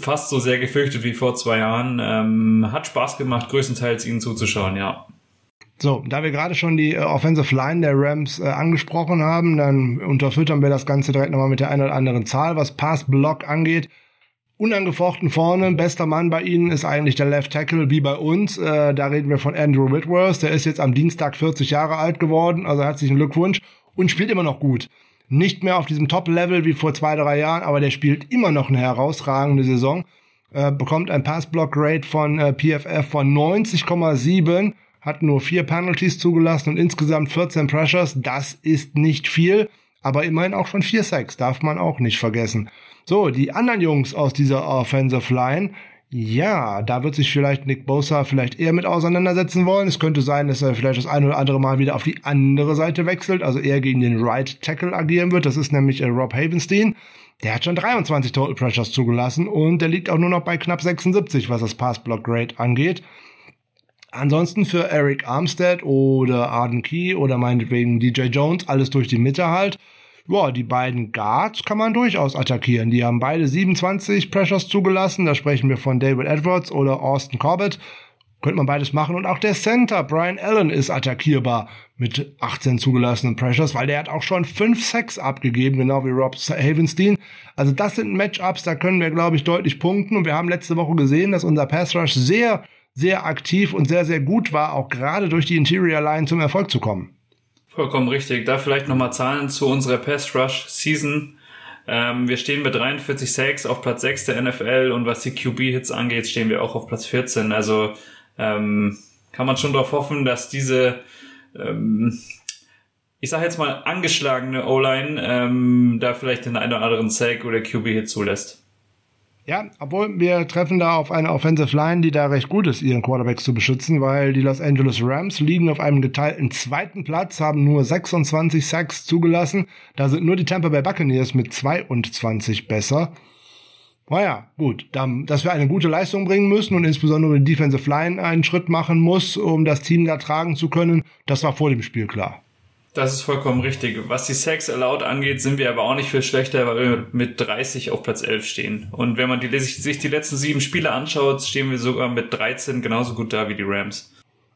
S2: fast so sehr gefürchtet wie vor zwei Jahren. Ähm, hat Spaß gemacht, größtenteils ihnen zuzuschauen, ja.
S1: So, da wir gerade schon die äh, Offensive Line der Rams äh, angesprochen haben, dann unterfüttern wir das Ganze direkt nochmal mit der einen oder anderen Zahl, was Pass-Block angeht. Unangefochten vorne, bester Mann bei ihnen ist eigentlich der Left Tackle wie bei uns. Äh, da reden wir von Andrew Whitworth, der ist jetzt am Dienstag 40 Jahre alt geworden, also herzlichen Glückwunsch und spielt immer noch gut. Nicht mehr auf diesem Top-Level wie vor zwei, drei Jahren, aber der spielt immer noch eine herausragende Saison. Äh, bekommt ein Pass-Block-Rate von äh, PFF von 90,7 hat nur vier Penalties zugelassen und insgesamt 14 Pressures. Das ist nicht viel, aber immerhin auch schon vier Sacks, darf man auch nicht vergessen. So, die anderen Jungs aus dieser Offensive Line, Ja, da wird sich vielleicht Nick Bosa vielleicht eher mit auseinandersetzen wollen. Es könnte sein, dass er vielleicht das eine oder andere Mal wieder auf die andere Seite wechselt, also eher gegen den Right Tackle agieren wird. Das ist nämlich äh, Rob Havenstein. Der hat schon 23 Total Pressures zugelassen und der liegt auch nur noch bei knapp 76, was das Pass-Block Grade angeht. Ansonsten für Eric Armstead oder Arden Key oder meinetwegen DJ Jones alles durch die Mitte halt. Ja, die beiden Guards kann man durchaus attackieren. Die haben beide 27 Pressures zugelassen. Da sprechen wir von David Edwards oder Austin Corbett. Könnte man beides machen. Und auch der Center, Brian Allen, ist attackierbar mit 18 zugelassenen Pressures, weil der hat auch schon 5 Sacks abgegeben, genau wie Rob Havenstein. Also das sind Matchups, da können wir, glaube ich, deutlich punkten. Und wir haben letzte Woche gesehen, dass unser Pass Rush sehr sehr aktiv und sehr, sehr gut war, auch gerade durch die Interior Line zum Erfolg zu kommen.
S2: Vollkommen richtig. Da vielleicht nochmal Zahlen zu unserer Pass Rush Season. Ähm, wir stehen mit 43 Sacks auf Platz 6 der NFL und was die QB-Hits angeht, stehen wir auch auf Platz 14. Also ähm, kann man schon darauf hoffen, dass diese, ähm, ich sage jetzt mal, angeschlagene O-Line ähm, da vielleicht den einen oder anderen Sack oder QB-Hit zulässt.
S1: Ja, obwohl wir treffen da auf eine Offensive Line, die da recht gut ist, ihren Quarterbacks zu beschützen, weil die Los Angeles Rams liegen auf einem geteilten zweiten Platz, haben nur 26 Sacks zugelassen. Da sind nur die Tampa Bay Buccaneers mit 22 besser. Naja, gut, dass wir eine gute Leistung bringen müssen und insbesondere die Defensive Line einen Schritt machen muss, um das Team da tragen zu können, das war vor dem Spiel klar.
S2: Das ist vollkommen richtig. Was die Sex Allowed angeht, sind wir aber auch nicht viel schlechter, weil wir mit 30 auf Platz 11 stehen. Und wenn man die, sich die letzten sieben Spiele anschaut, stehen wir sogar mit 13 genauso gut da wie die Rams.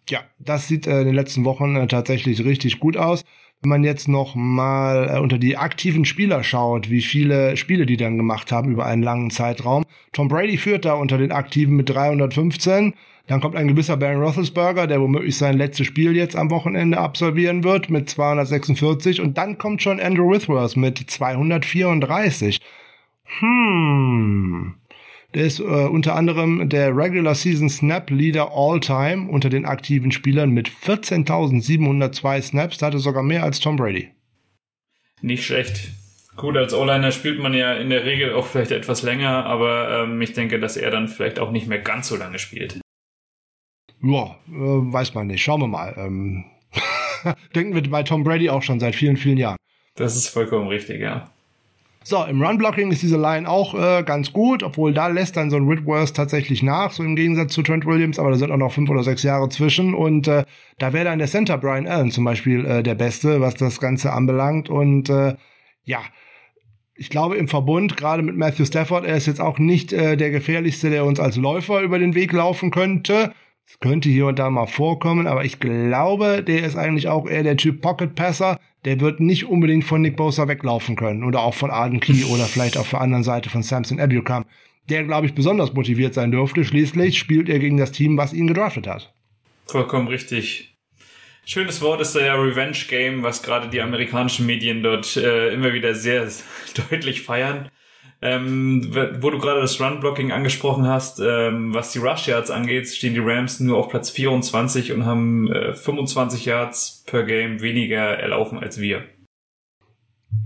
S1: Ja, das sieht äh, in den letzten Wochen äh, tatsächlich richtig gut aus. Wenn man jetzt noch mal äh, unter die aktiven Spieler schaut, wie viele Spiele die dann gemacht haben über einen langen Zeitraum. Tom Brady führt da unter den Aktiven mit 315. Dann kommt ein gewisser Baron Roethlisberger, der womöglich sein letztes Spiel jetzt am Wochenende absolvieren wird mit 246. Und dann kommt schon Andrew Withworth mit 234. Hm. Der ist äh, unter anderem der Regular Season Snap Leader All Time unter den aktiven Spielern mit 14.702 Snaps. Da hatte sogar mehr als Tom Brady.
S2: Nicht schlecht. Gut, als O-Liner spielt man ja in der Regel auch vielleicht etwas länger, aber ähm, ich denke, dass er dann vielleicht auch nicht mehr ganz so lange spielt.
S1: Ja, äh, weiß man nicht. Schauen wir mal. Ähm, denken wir bei Tom Brady auch schon seit vielen, vielen Jahren.
S2: Das ist vollkommen richtig, ja.
S1: So, im Run-Blocking ist diese Line auch äh, ganz gut, obwohl da lässt dann so ein Whitworth tatsächlich nach, so im Gegensatz zu Trent Williams, aber da sind auch noch fünf oder sechs Jahre zwischen und äh, da wäre dann der Center Brian Allen zum Beispiel äh, der Beste, was das Ganze anbelangt und äh, ja, ich glaube im Verbund, gerade mit Matthew Stafford, er ist jetzt auch nicht äh, der gefährlichste, der uns als Läufer über den Weg laufen könnte, es könnte hier und da mal vorkommen, aber ich glaube, der ist eigentlich auch eher der Typ Pocket Passer. Der wird nicht unbedingt von Nick Bosa weglaufen können oder auch von Arden Key oder vielleicht auf der anderen Seite von Samson Ebukam. Der, glaube ich, besonders motiviert sein dürfte. Schließlich spielt er gegen das Team, was ihn gedraftet hat.
S2: Vollkommen richtig. Schönes Wort ist der Revenge Game, was gerade die amerikanischen Medien dort äh, immer wieder sehr deutlich feiern. Ähm, wo du gerade das Run-Blocking angesprochen hast, ähm, was die Rush Yards angeht, stehen die Rams nur auf Platz 24 und haben äh, 25 Yards per Game weniger erlaufen als wir.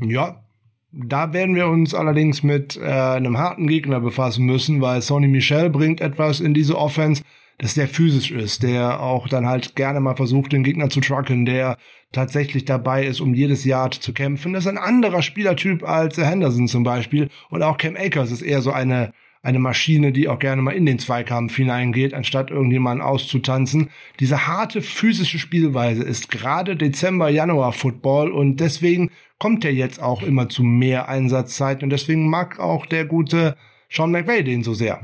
S1: Ja, da werden wir uns allerdings mit äh, einem harten Gegner befassen müssen, weil Sonny Michel bringt etwas in diese Offense, das sehr physisch ist, der auch dann halt gerne mal versucht, den Gegner zu trucken, der tatsächlich dabei ist, um jedes Yard zu kämpfen. Das ist ein anderer Spielertyp als Henderson zum Beispiel. Und auch Cam Akers ist eher so eine, eine Maschine, die auch gerne mal in den Zweikampf hineingeht, anstatt irgendjemanden auszutanzen. Diese harte physische Spielweise ist gerade Dezember, Januar Football und deswegen kommt er jetzt auch immer zu mehr Einsatzzeiten und deswegen mag auch der gute Sean McVay den so sehr.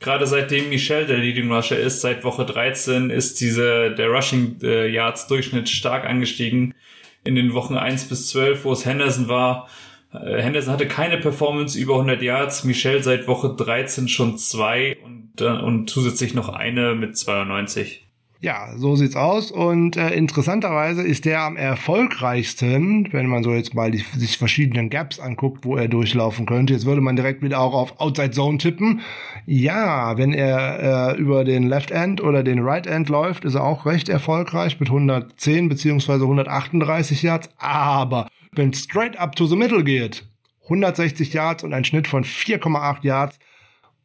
S2: Gerade seitdem Michel der Leading Rusher ist, seit Woche 13, ist diese, der Rushing äh, Yards Durchschnitt stark angestiegen. In den Wochen 1 bis 12, wo es Henderson war. Äh, Henderson hatte keine Performance über 100 Yards. Michel seit Woche 13 schon zwei und, äh, und zusätzlich noch eine mit 92.
S1: Ja, so sieht's aus. Und äh, interessanterweise ist der am erfolgreichsten, wenn man so jetzt mal die, sich verschiedenen Gaps anguckt, wo er durchlaufen könnte. Jetzt würde man direkt wieder auch auf Outside Zone tippen. Ja, wenn er äh, über den Left End oder den Right End läuft, ist er auch recht erfolgreich mit 110 beziehungsweise 138 Yards. Aber wenn straight up to the middle geht, 160 Yards und ein Schnitt von 4,8 Yards,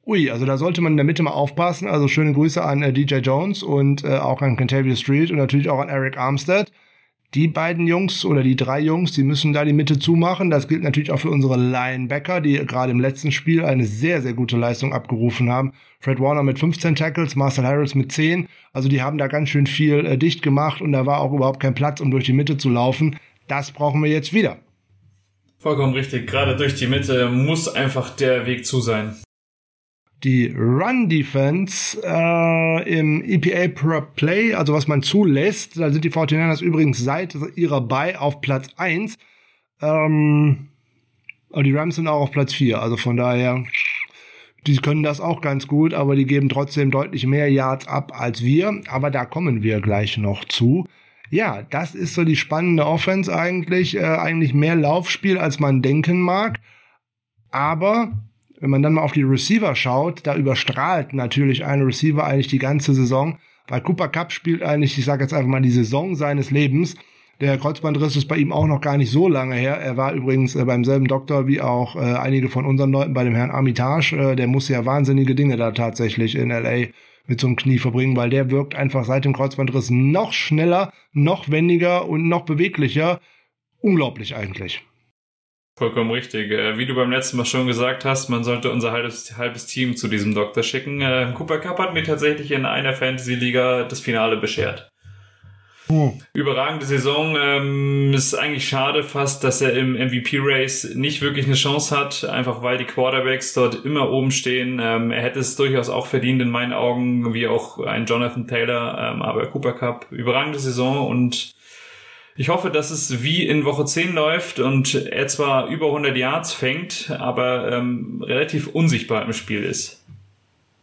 S1: ui, also da sollte man in der Mitte mal aufpassen. Also schöne Grüße an äh, DJ Jones und äh, auch an Cantabria Street und natürlich auch an Eric Armstead. Die beiden Jungs oder die drei Jungs, die müssen da die Mitte zumachen. Das gilt natürlich auch für unsere Linebacker, die gerade im letzten Spiel eine sehr, sehr gute Leistung abgerufen haben. Fred Warner mit 15 Tackles, Marcel Harris mit 10. Also die haben da ganz schön viel äh, dicht gemacht und da war auch überhaupt kein Platz, um durch die Mitte zu laufen. Das brauchen wir jetzt wieder.
S2: Vollkommen richtig. Gerade durch die Mitte muss einfach der Weg zu sein.
S1: Die Run Defense äh, im EPA per Play, also was man zulässt, da sind die 49ers übrigens seit ihrer Bye auf Platz 1. Ähm, aber die Rams sind auch auf Platz 4, also von daher, die können das auch ganz gut, aber die geben trotzdem deutlich mehr Yards ab als wir. Aber da kommen wir gleich noch zu. Ja, das ist so die spannende Offense eigentlich. Äh, eigentlich mehr Laufspiel, als man denken mag. Aber wenn man dann mal auf die Receiver schaut, da überstrahlt natürlich ein Receiver eigentlich die ganze Saison, weil Cooper Cup spielt eigentlich, ich sage jetzt einfach mal, die Saison seines Lebens. Der Kreuzbandriss ist bei ihm auch noch gar nicht so lange her. Er war übrigens äh, beim selben Doktor wie auch äh, einige von unseren Leuten bei dem Herrn Armitage. Äh, der muss ja wahnsinnige Dinge da tatsächlich in LA mit so einem Knie verbringen, weil der wirkt einfach seit dem Kreuzbandriss noch schneller, noch wendiger und noch beweglicher. Unglaublich eigentlich.
S2: Vollkommen richtig. Äh, wie du beim letzten Mal schon gesagt hast, man sollte unser halbes, halbes Team zu diesem Doktor schicken. Äh, Cooper Cup hat mir tatsächlich in einer Fantasy-Liga das Finale beschert. Oh. Überragende Saison. Ähm, ist eigentlich schade fast, dass er im MVP-Race nicht wirklich eine Chance hat, einfach weil die Quarterbacks dort immer oben stehen. Ähm, er hätte es durchaus auch verdient in meinen Augen, wie auch ein Jonathan Taylor, ähm, aber Cooper Cup, überragende Saison und ich hoffe, dass es wie in Woche 10 läuft und er zwar über 100 Yards fängt, aber ähm, relativ unsichtbar im Spiel ist.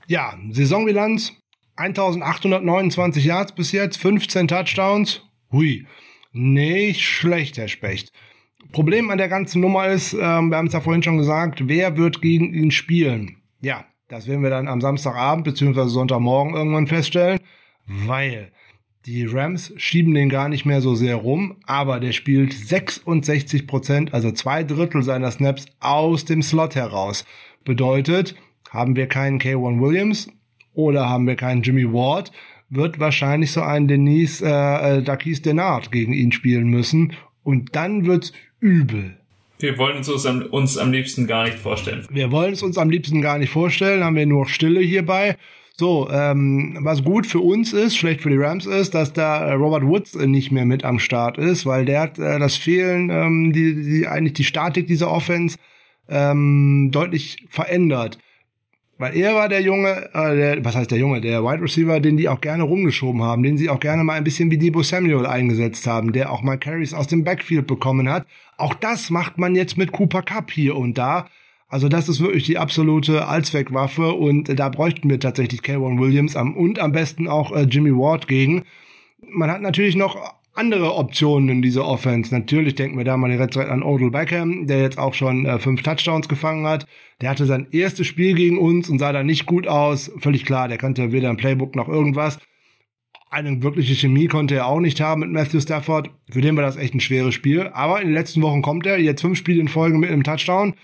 S1: Ja, Saisonbilanz 1829 Yards bis jetzt, 15 Touchdowns. Hui, nicht schlecht, Herr Specht. Problem an der ganzen Nummer ist, ähm, wir haben es ja vorhin schon gesagt, wer wird gegen ihn spielen? Ja, das werden wir dann am Samstagabend bzw. Sonntagmorgen irgendwann feststellen, weil die Rams schieben den gar nicht mehr so sehr rum, aber der spielt 66 Prozent, also zwei Drittel seiner Snaps aus dem Slot heraus. Bedeutet, haben wir keinen K1 Williams oder haben wir keinen Jimmy Ward, wird wahrscheinlich so ein Denise äh, äh Dakis Denard gegen ihn spielen müssen und dann wird's übel.
S2: Wir wollen es uns am, uns am liebsten gar nicht vorstellen.
S1: Wir wollen es uns am liebsten gar nicht vorstellen, haben wir nur Stille hierbei. So, ähm, was gut für uns ist, schlecht für die Rams ist, dass da äh, Robert Woods äh, nicht mehr mit am Start ist, weil der hat äh, das Fehlen, ähm, die, die eigentlich die Statik dieser Offense ähm, deutlich verändert. Weil er war der Junge, äh, der, was heißt der Junge, der Wide Receiver, den die auch gerne rumgeschoben haben, den sie auch gerne mal ein bisschen wie Debo Samuel eingesetzt haben, der auch mal Carries aus dem Backfield bekommen hat. Auch das macht man jetzt mit Cooper Cup hier und da. Also das ist wirklich die absolute Allzweckwaffe und da bräuchten wir tatsächlich K1 Williams am, und am besten auch äh, Jimmy Ward gegen. Man hat natürlich noch andere Optionen in dieser Offense. Natürlich denken wir da mal direkt an Odell Beckham, der jetzt auch schon äh, fünf Touchdowns gefangen hat. Der hatte sein erstes Spiel gegen uns und sah da nicht gut aus. Völlig klar, der kannte weder ein Playbook noch irgendwas. Eine wirkliche Chemie konnte er auch nicht haben mit Matthew Stafford. Für den war das echt ein schweres Spiel. Aber in den letzten Wochen kommt er, jetzt fünf Spiele in Folge mit einem Touchdown.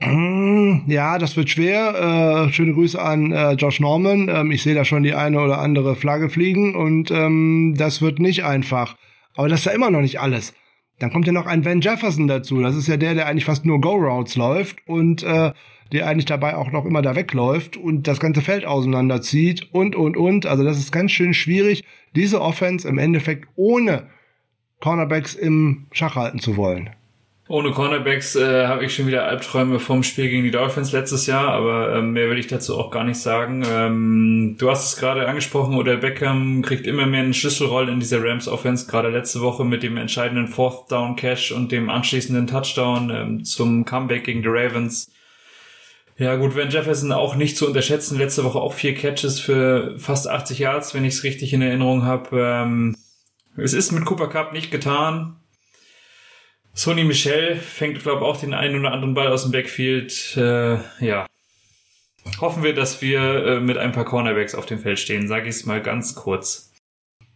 S1: Hm, ja, das wird schwer. Äh, schöne Grüße an äh, Josh Norman. Ähm, ich sehe da schon die eine oder andere Flagge fliegen und ähm, das wird nicht einfach. Aber das ist ja immer noch nicht alles. Dann kommt ja noch ein Van Jefferson dazu. Das ist ja der, der eigentlich fast nur Go-Routes läuft und äh, der eigentlich dabei auch noch immer da wegläuft und das ganze Feld auseinanderzieht und, und, und. Also das ist ganz schön schwierig, diese Offense im Endeffekt ohne Cornerbacks im Schach halten zu wollen.
S2: Ohne Cornerbacks äh, habe ich schon wieder Albträume vom Spiel gegen die Dolphins letztes Jahr, aber ähm, mehr will ich dazu auch gar nicht sagen. Ähm, du hast es gerade angesprochen, oder Beckham kriegt immer mehr eine Schlüsselrolle in dieser Rams Offense, gerade letzte Woche mit dem entscheidenden Fourth Down Catch und dem anschließenden Touchdown ähm, zum Comeback gegen die Ravens. Ja gut, Van Jefferson auch nicht zu unterschätzen. Letzte Woche auch vier Catches für fast 80 Yards, wenn ich es richtig in Erinnerung habe. Ähm, es ist mit Cooper Cup nicht getan. Sony Michel fängt, glaube ich, auch den einen oder anderen Ball aus dem Backfield. Äh, ja. Hoffen wir, dass wir äh, mit ein paar Cornerbacks auf dem Feld stehen, sage ich es mal ganz kurz.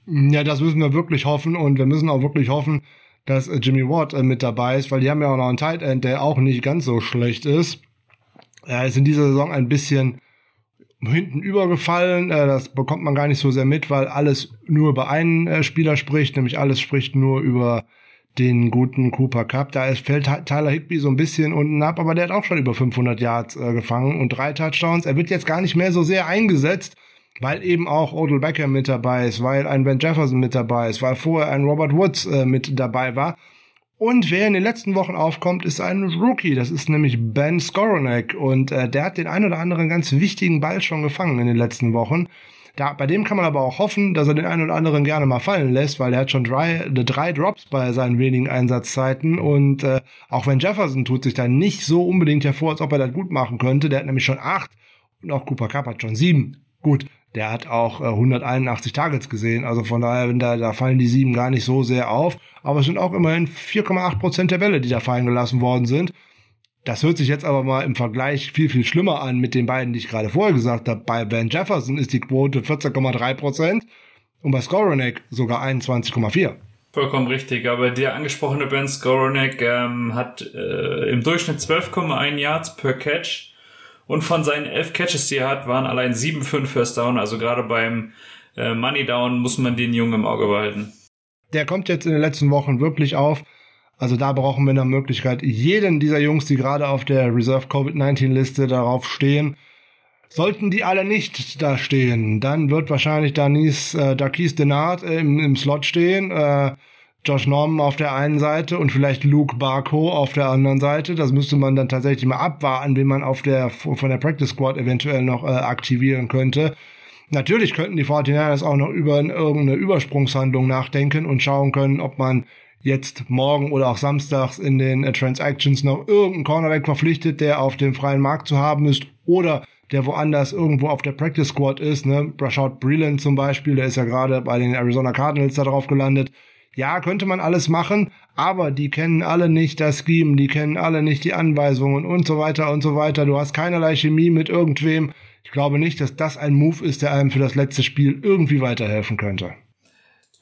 S1: Ja, das müssen wir wirklich hoffen und wir müssen auch wirklich hoffen, dass äh, Jimmy Ward äh, mit dabei ist, weil die haben ja auch noch einen Tight End, der auch nicht ganz so schlecht ist. Er ist in dieser Saison ein bisschen hinten übergefallen. Äh, das bekommt man gar nicht so sehr mit, weil alles nur über einen äh, Spieler spricht, nämlich alles spricht nur über den guten Cooper Cup. Da fällt Tyler Higby so ein bisschen unten ab, aber der hat auch schon über 500 Yards äh, gefangen und drei Touchdowns. Er wird jetzt gar nicht mehr so sehr eingesetzt, weil eben auch Odell Beckham mit dabei ist, weil ein Ben Jefferson mit dabei ist, weil vorher ein Robert Woods äh, mit dabei war. Und wer in den letzten Wochen aufkommt, ist ein Rookie. Das ist nämlich Ben Skoronek. Und äh, der hat den ein oder anderen ganz wichtigen Ball schon gefangen in den letzten Wochen. Da, bei dem kann man aber auch hoffen, dass er den einen oder anderen gerne mal fallen lässt, weil er hat schon drei, drei Drops bei seinen wenigen Einsatzzeiten. Und äh, auch wenn Jefferson tut sich da nicht so unbedingt hervor, als ob er das gut machen könnte. Der hat nämlich schon acht und auch Cooper Cup hat schon sieben. Gut, der hat auch äh, 181 Targets gesehen. Also von daher, da, da fallen die sieben gar nicht so sehr auf. Aber es sind auch immerhin 4,8 Prozent der Bälle, die da fallen gelassen worden sind. Das hört sich jetzt aber mal im Vergleich viel, viel schlimmer an mit den beiden, die ich gerade vorher gesagt habe. Bei Ben Jefferson ist die Quote 14,3 Prozent und bei Skoronek sogar 21,4.
S2: Vollkommen richtig, aber der angesprochene Ben Skoronek ähm, hat äh, im Durchschnitt 12,1 Yards per Catch und von seinen elf Catches, die er hat, waren allein 7 7,5 First Down. Also gerade beim äh, Money Down muss man den Jungen im Auge behalten.
S1: Der kommt jetzt in den letzten Wochen wirklich auf. Also da brauchen wir eine Möglichkeit, jeden dieser Jungs, die gerade auf der Reserve Covid-19-Liste darauf stehen, sollten die alle nicht da stehen, dann wird wahrscheinlich Danis, äh, Darkis Denard im, im Slot stehen. Äh, Josh Norman auf der einen Seite und vielleicht Luke Barco auf der anderen Seite. Das müsste man dann tatsächlich mal abwarten, wen man auf der, von der Practice Squad eventuell noch äh, aktivieren könnte. Natürlich könnten die 49ers auch noch über irgendeine Übersprungshandlung nachdenken und schauen können, ob man jetzt morgen oder auch samstags in den äh, Transactions noch irgendeinen Cornerback verpflichtet, der auf dem freien Markt zu haben ist oder der woanders irgendwo auf der Practice Squad ist. Ne? Rashad Breland zum Beispiel, der ist ja gerade bei den Arizona Cardinals da drauf gelandet. Ja, könnte man alles machen, aber die kennen alle nicht das Scheme, die kennen alle nicht die Anweisungen und so weiter und so weiter. Du hast keinerlei Chemie mit irgendwem. Ich glaube nicht, dass das ein Move ist, der einem für das letzte Spiel irgendwie weiterhelfen könnte.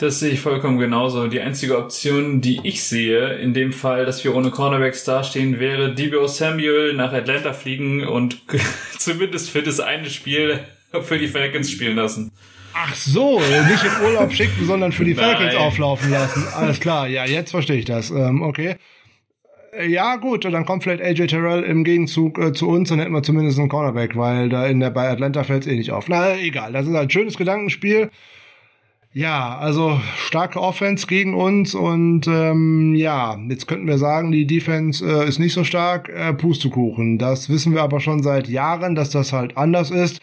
S2: Das sehe ich vollkommen genauso. Die einzige Option, die ich sehe, in dem Fall, dass wir ohne Cornerbacks dastehen, wäre Debo Samuel nach Atlanta fliegen und zumindest für das eine Spiel für die Falcons spielen lassen.
S1: Ach so, nicht in Urlaub schicken, sondern für die Falcons auflaufen lassen. Alles klar, ja, jetzt verstehe ich das. Ähm, okay. Ja, gut, dann kommt vielleicht AJ Terrell im Gegenzug äh, zu uns, dann hätten wir zumindest einen Cornerback, weil da in der bei Atlanta fällt es eh nicht auf. Na, egal, das ist ein schönes Gedankenspiel. Ja, also starke Offense gegen uns und ähm, ja, jetzt könnten wir sagen, die Defense äh, ist nicht so stark, äh, Pustekuchen. Das wissen wir aber schon seit Jahren, dass das halt anders ist.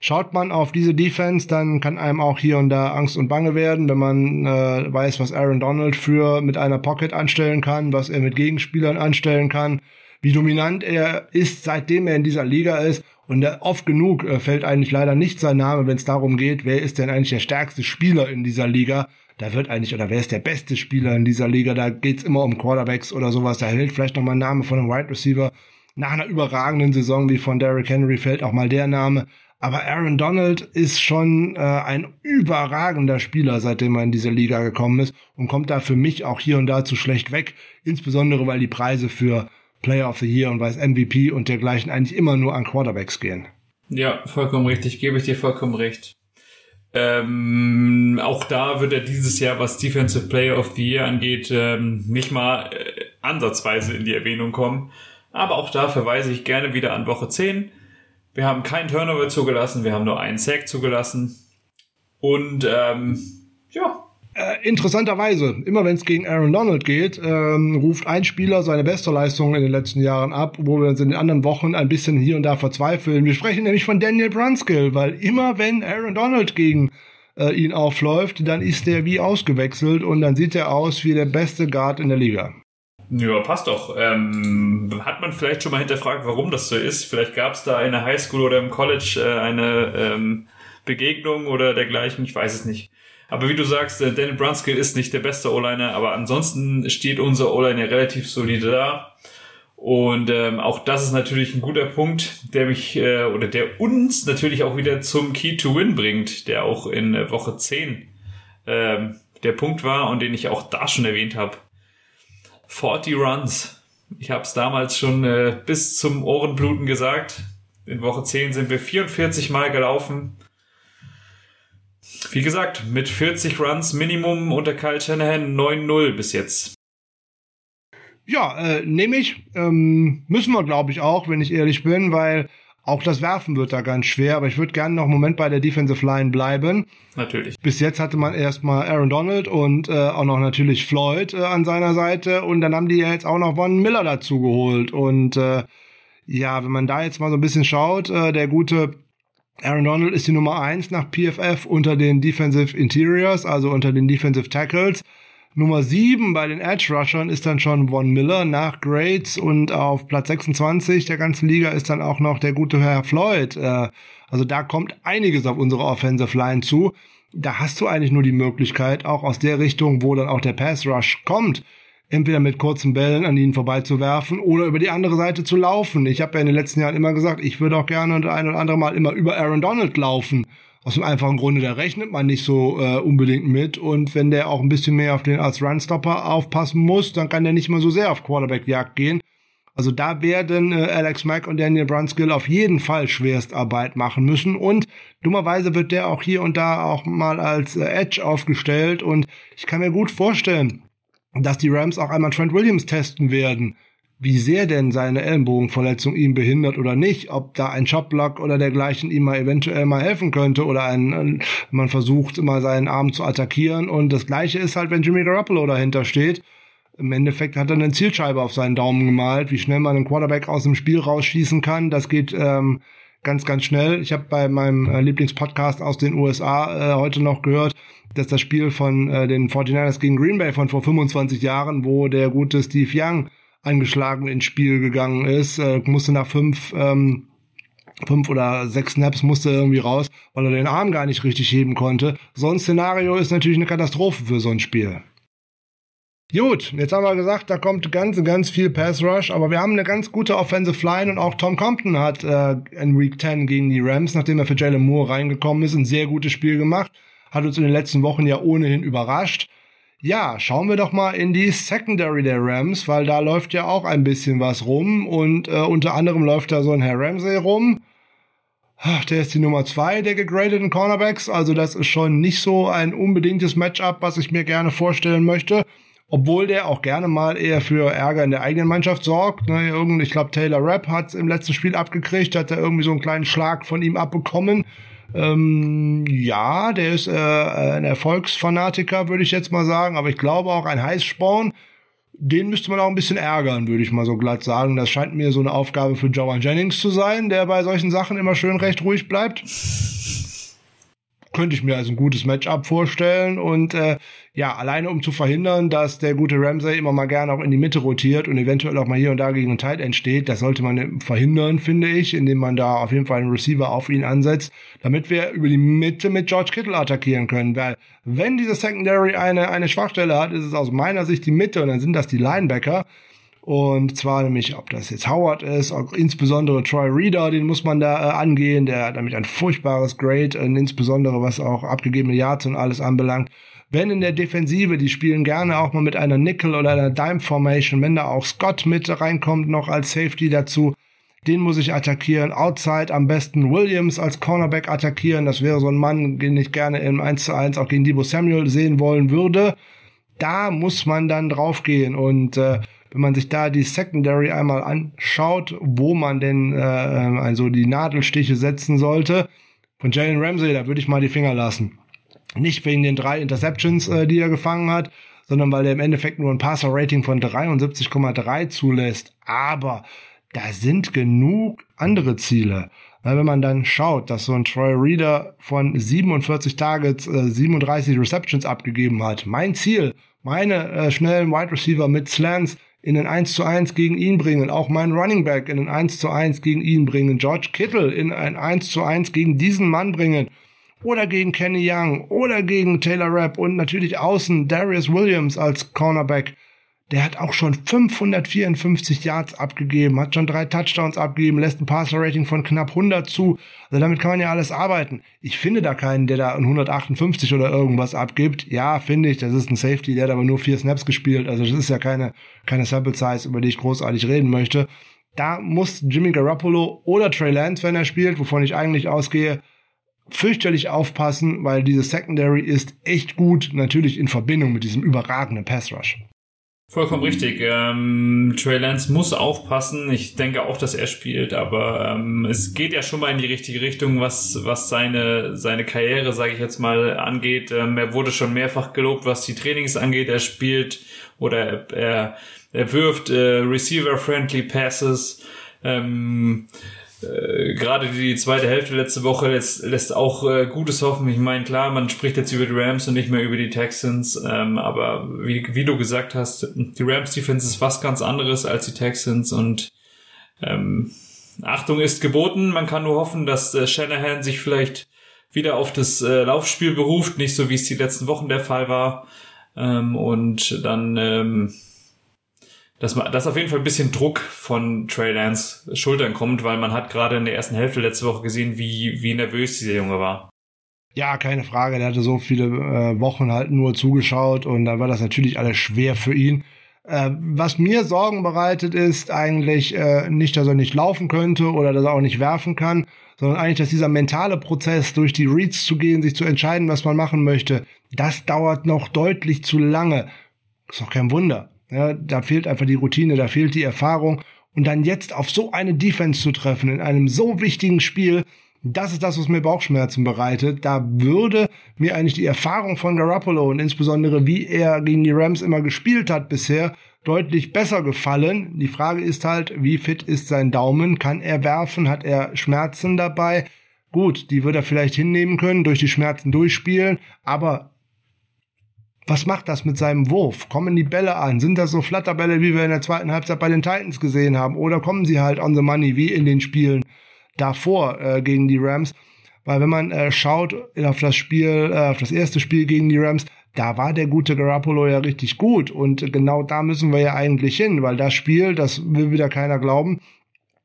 S1: Schaut man auf diese Defense, dann kann einem auch hier und da Angst und Bange werden, wenn man äh, weiß, was Aaron Donald für mit einer Pocket anstellen kann, was er mit Gegenspielern anstellen kann, wie dominant er ist, seitdem er in dieser Liga ist. Und äh, oft genug äh, fällt eigentlich leider nicht sein Name, wenn es darum geht, wer ist denn eigentlich der stärkste Spieler in dieser Liga. Da wird eigentlich, oder wer ist der beste Spieler in dieser Liga, da geht's immer um Quarterbacks oder sowas. Da hält vielleicht noch mal ein Name von einem Wide Receiver. Nach einer überragenden Saison wie von Derrick Henry fällt auch mal der Name. Aber Aaron Donald ist schon äh, ein überragender Spieler, seitdem er in diese Liga gekommen ist und kommt da für mich auch hier und da zu schlecht weg. Insbesondere, weil die Preise für Player of the Year und weiß MVP und dergleichen eigentlich immer nur an Quarterbacks gehen.
S2: Ja, vollkommen richtig, gebe ich dir vollkommen recht. Ähm, auch da wird er dieses Jahr, was Defensive Player of the Year angeht, ähm, nicht mal äh, ansatzweise in die Erwähnung kommen. Aber auch da verweise ich gerne wieder an Woche 10 wir haben keinen Turnover zugelassen, wir haben nur einen Sack zugelassen. Und ähm.
S1: Äh, interessanterweise, immer wenn es gegen Aaron Donald geht, ähm, ruft ein Spieler seine beste Leistung in den letzten Jahren ab, wo wir uns in den anderen Wochen ein bisschen hier und da verzweifeln. Wir sprechen nämlich von Daniel Brunskill, weil immer wenn Aaron Donald gegen äh, ihn aufläuft, dann ist der wie ausgewechselt und dann sieht er aus wie der beste Guard in der Liga.
S2: Ja, passt doch. Ähm, hat man vielleicht schon mal hinterfragt, warum das so ist? Vielleicht gab es da in der Highschool oder im College äh, eine ähm, Begegnung oder dergleichen, ich weiß es nicht. Aber wie du sagst, äh, Daniel Brunskill ist nicht der beste O-Liner, aber ansonsten steht unser O-Liner relativ solide da. Und ähm, auch das ist natürlich ein guter Punkt, der mich äh, oder der uns natürlich auch wieder zum Key to Win bringt, der auch in äh, Woche 10 ähm, der Punkt war und den ich auch da schon erwähnt habe. 40 Runs. Ich habe es damals schon äh, bis zum Ohrenbluten gesagt. In Woche 10 sind wir 44 Mal gelaufen. Wie gesagt, mit 40 Runs Minimum unter Kyle Shanahan 9-0 bis jetzt.
S1: Ja, äh, nehme ich. Ähm, müssen wir, glaube ich, auch, wenn ich ehrlich bin, weil auch das Werfen wird da ganz schwer, aber ich würde gerne noch einen Moment bei der Defensive Line bleiben.
S2: Natürlich.
S1: Bis jetzt hatte man erstmal Aaron Donald und äh, auch noch natürlich Floyd äh, an seiner Seite und dann haben die ja jetzt auch noch Von Miller dazu geholt und äh, ja, wenn man da jetzt mal so ein bisschen schaut, äh, der gute Aaron Donald ist die Nummer eins nach PFF unter den Defensive Interiors, also unter den Defensive Tackles. Nummer 7 bei den Edge Rushern ist dann schon Von Miller nach Grades und auf Platz 26 der ganzen Liga ist dann auch noch der gute Herr Floyd. Äh, also da kommt einiges auf unsere Offensive Line zu. Da hast du eigentlich nur die Möglichkeit, auch aus der Richtung, wo dann auch der Pass Rush kommt, entweder mit kurzen Bällen an ihnen vorbeizuwerfen oder über die andere Seite zu laufen. Ich habe ja in den letzten Jahren immer gesagt, ich würde auch gerne ein oder andere Mal immer über Aaron Donald laufen. Aus dem einfachen Grunde, da rechnet man nicht so äh, unbedingt mit. Und wenn der auch ein bisschen mehr auf den als Runstopper aufpassen muss, dann kann der nicht mal so sehr auf Quarterback-Jagd gehen. Also da werden äh, Alex Mack und Daniel Brunskill auf jeden Fall Schwerstarbeit machen müssen. Und dummerweise wird der auch hier und da auch mal als äh, Edge aufgestellt. Und ich kann mir gut vorstellen, dass die Rams auch einmal Trent Williams testen werden wie sehr denn seine Ellenbogenverletzung ihn behindert oder nicht, ob da ein Shotblock oder dergleichen ihm mal eventuell mal helfen könnte oder ein, man versucht mal seinen Arm zu attackieren und das gleiche ist halt, wenn Jimmy Garoppolo dahinter steht. Im Endeffekt hat er eine Zielscheibe auf seinen Daumen gemalt, wie schnell man einen Quarterback aus dem Spiel rausschießen kann. Das geht ähm, ganz, ganz schnell. Ich habe bei meinem äh, Lieblingspodcast aus den USA äh, heute noch gehört, dass das Spiel von äh, den 49ers gegen Green Bay von vor 25 Jahren, wo der gute Steve Young angeschlagen ins Spiel gegangen ist, äh, musste nach fünf, ähm, fünf oder sechs Snaps musste irgendwie raus, weil er den Arm gar nicht richtig heben konnte. So ein Szenario ist natürlich eine Katastrophe für so ein Spiel. Gut, jetzt haben wir gesagt, da kommt ganz, ganz viel Pass Rush, aber wir haben eine ganz gute Offensive Line und auch Tom Compton hat äh, in Week 10 gegen die Rams, nachdem er für Jalen Moore reingekommen ist, ein sehr gutes Spiel gemacht. Hat uns in den letzten Wochen ja ohnehin überrascht. Ja, schauen wir doch mal in die Secondary der Rams, weil da läuft ja auch ein bisschen was rum und äh, unter anderem läuft da so ein Herr Ramsey rum. Ach, der ist die Nummer zwei der gegradeten Cornerbacks, also das ist schon nicht so ein unbedingtes Matchup, was ich mir gerne vorstellen möchte. Obwohl der auch gerne mal eher für Ärger in der eigenen Mannschaft sorgt. Ne, irgend, ich glaube, Taylor Rapp hat im letzten Spiel abgekriegt, hat er irgendwie so einen kleinen Schlag von ihm abbekommen. Ähm, ja, der ist äh, ein Erfolgsfanatiker, würde ich jetzt mal sagen, aber ich glaube auch ein Heißsporn. Den müsste man auch ein bisschen ärgern, würde ich mal so glatt sagen. Das scheint mir so eine Aufgabe für Joan Jennings zu sein, der bei solchen Sachen immer schön recht ruhig bleibt könnte ich mir als ein gutes Matchup vorstellen. Und äh, ja, alleine um zu verhindern, dass der gute Ramsey immer mal gerne auch in die Mitte rotiert und eventuell auch mal hier und da gegen einen Tight entsteht, das sollte man verhindern, finde ich, indem man da auf jeden Fall einen Receiver auf ihn ansetzt, damit wir über die Mitte mit George Kittle attackieren können. Weil wenn diese Secondary eine, eine Schwachstelle hat, ist es aus meiner Sicht die Mitte und dann sind das die Linebacker. Und zwar nämlich, ob das jetzt Howard ist, auch insbesondere Troy Reader, den muss man da äh, angehen, der hat nämlich ein furchtbares Grade, und insbesondere was auch abgegebene Yards und alles anbelangt. Wenn in der Defensive, die spielen gerne auch mal mit einer Nickel oder einer Dime Formation, wenn da auch Scott mit reinkommt, noch als Safety dazu, den muss ich attackieren. Outside am besten Williams als Cornerback attackieren. Das wäre so ein Mann, den ich gerne im 1 zu 1 auch gegen Debo Samuel sehen wollen würde. Da muss man dann draufgehen und äh, wenn man sich da die Secondary einmal anschaut, wo man denn äh, also die Nadelstiche setzen sollte, von Jalen Ramsey, da würde ich mal die Finger lassen. Nicht wegen den drei Interceptions, äh, die er gefangen hat, sondern weil er im Endeffekt nur ein Passer-Rating von 73,3 zulässt. Aber da sind genug andere Ziele. Weil wenn man dann schaut, dass so ein Troy Reader von 47 Targets äh, 37 Receptions abgegeben hat, mein Ziel, meine äh, schnellen Wide Receiver mit Slants in den 1 zu 1 gegen ihn bringen, auch meinen Running Back in den 1 zu 1 gegen ihn bringen, George Kittle in ein 1 zu 1 gegen diesen Mann bringen oder gegen Kenny Young oder gegen Taylor Rapp und natürlich außen Darius Williams als Cornerback. der hat auch schon 554 Yards abgegeben, hat schon drei Touchdowns abgegeben, lässt ein Passer-Rating von knapp 100 zu. Also damit kann man ja alles arbeiten. Ich finde da keinen, der da ein 158 oder irgendwas abgibt. Ja, finde ich, das ist ein Safety, der hat aber nur vier Snaps gespielt. Also das ist ja keine, keine Sample Size, über die ich großartig reden möchte. Da muss Jimmy Garoppolo oder Trey Lance, wenn er spielt, wovon ich eigentlich ausgehe, fürchterlich aufpassen, weil diese Secondary ist echt gut, natürlich in Verbindung mit diesem überragenden Pass Rush.
S2: Vollkommen richtig. Ähm, Trey Lance muss aufpassen. Ich denke auch, dass er spielt, aber ähm, es geht ja schon mal in die richtige Richtung, was, was seine, seine Karriere, sage ich jetzt mal, angeht. Ähm, er wurde schon mehrfach gelobt, was die Trainings angeht. Er spielt oder er, er wirft äh, Receiver-friendly Passes. Ähm, äh, gerade die zweite Hälfte letzte Woche lässt, lässt auch äh, Gutes hoffen. Ich meine, klar, man spricht jetzt über die Rams und nicht mehr über die Texans, ähm, aber wie, wie du gesagt hast, die Rams-Defense ist was ganz anderes als die Texans und ähm, Achtung ist geboten. Man kann nur hoffen, dass äh, Shanahan sich vielleicht wieder auf das äh, Laufspiel beruft, nicht so wie es die letzten Wochen der Fall war. Ähm, und dann ähm, dass, man, dass auf jeden Fall ein bisschen Druck von Trey Lance Schultern kommt, weil man hat gerade in der ersten Hälfte letzte Woche gesehen, wie, wie nervös dieser Junge war.
S1: Ja, keine Frage. Der hatte so viele äh, Wochen halt nur zugeschaut und da war das natürlich alles schwer für ihn. Äh, was mir Sorgen bereitet, ist eigentlich äh, nicht, dass er nicht laufen könnte oder dass er auch nicht werfen kann, sondern eigentlich, dass dieser mentale Prozess, durch die Reads zu gehen, sich zu entscheiden, was man machen möchte, das dauert noch deutlich zu lange. Ist doch kein Wunder. Ja, da fehlt einfach die Routine, da fehlt die Erfahrung. Und dann jetzt auf so eine Defense zu treffen in einem so wichtigen Spiel, das ist das, was mir Bauchschmerzen bereitet. Da würde mir eigentlich die Erfahrung von Garoppolo und insbesondere wie er gegen die Rams immer gespielt hat bisher deutlich besser gefallen. Die Frage ist halt, wie fit ist sein Daumen? Kann er werfen? Hat er Schmerzen dabei? Gut, die wird er vielleicht hinnehmen können, durch die Schmerzen durchspielen, aber was macht das mit seinem Wurf? Kommen die Bälle an? Sind das so Flatterbälle, wie wir in der zweiten Halbzeit bei den Titans gesehen haben? Oder kommen sie halt on the money, wie in den Spielen davor äh, gegen die Rams? Weil wenn man äh, schaut auf das Spiel, äh, auf das erste Spiel gegen die Rams, da war der gute Garoppolo ja richtig gut. Und genau da müssen wir ja eigentlich hin, weil das Spiel, das will wieder keiner glauben,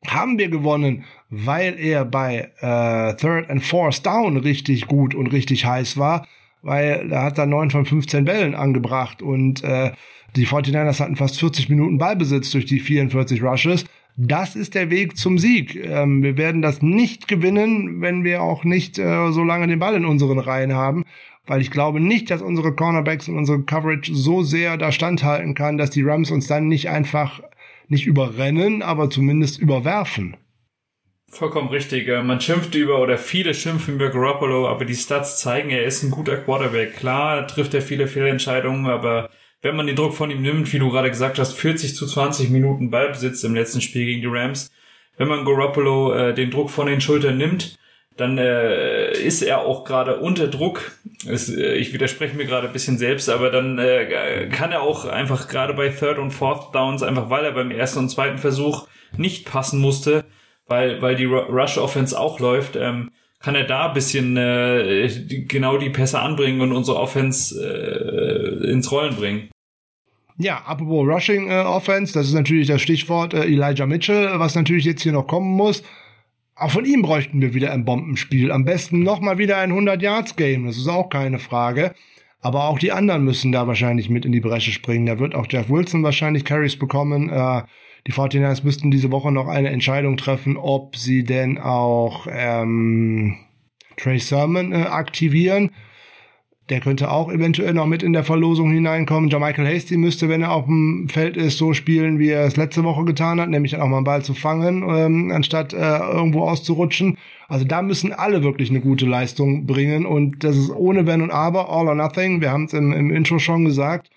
S1: haben wir gewonnen, weil er bei äh, Third and Fourth Down richtig gut und richtig heiß war weil da hat er neun von 15 Bällen angebracht und äh, die 49ers hatten fast 40 Minuten Ballbesitz durch die 44 Rushes. Das ist der Weg zum Sieg. Ähm, wir werden das nicht gewinnen, wenn wir auch nicht äh, so lange den Ball in unseren Reihen haben, weil ich glaube nicht, dass unsere Cornerbacks und unsere Coverage so sehr da standhalten kann, dass die Rams uns dann nicht einfach nicht überrennen, aber zumindest überwerfen.
S2: Vollkommen richtig. Man schimpft über, oder viele schimpfen über Garoppolo, aber die Stats zeigen, er ist ein guter Quarterback. Klar trifft er viele Fehlentscheidungen, aber wenn man den Druck von ihm nimmt, wie du gerade gesagt hast, 40 zu 20 Minuten Ballbesitz im letzten Spiel gegen die Rams, wenn man Garoppolo äh, den Druck von den Schultern nimmt, dann äh, ist er auch gerade unter Druck. Es, äh, ich widerspreche mir gerade ein bisschen selbst, aber dann äh, kann er auch einfach gerade bei Third und Fourth Downs, einfach weil er beim ersten und zweiten Versuch nicht passen musste, weil, weil die Rush Offense auch läuft, ähm, kann er da ein bisschen äh, genau die Pässe anbringen und unsere Offense äh, ins Rollen bringen.
S1: Ja, apropos Rushing äh, Offense, das ist natürlich das Stichwort äh, Elijah Mitchell, was natürlich jetzt hier noch kommen muss. Auch von ihm bräuchten wir wieder ein Bombenspiel. Am besten nochmal wieder ein 100-Yards-Game, das ist auch keine Frage. Aber auch die anderen müssen da wahrscheinlich mit in die Bresche springen. Da wird auch Jeff Wilson wahrscheinlich Carries bekommen. Äh, die 49ers müssten diese Woche noch eine Entscheidung treffen, ob sie denn auch ähm, Trey Sermon äh, aktivieren. Der könnte auch eventuell noch mit in der Verlosung hineinkommen. Michael Hasty müsste, wenn er auf dem Feld ist, so spielen, wie er es letzte Woche getan hat, nämlich auch mal einen Ball zu fangen, ähm, anstatt äh, irgendwo auszurutschen. Also da müssen alle wirklich eine gute Leistung bringen und das ist ohne Wenn und Aber, all or nothing. Wir haben es im, im Intro schon gesagt.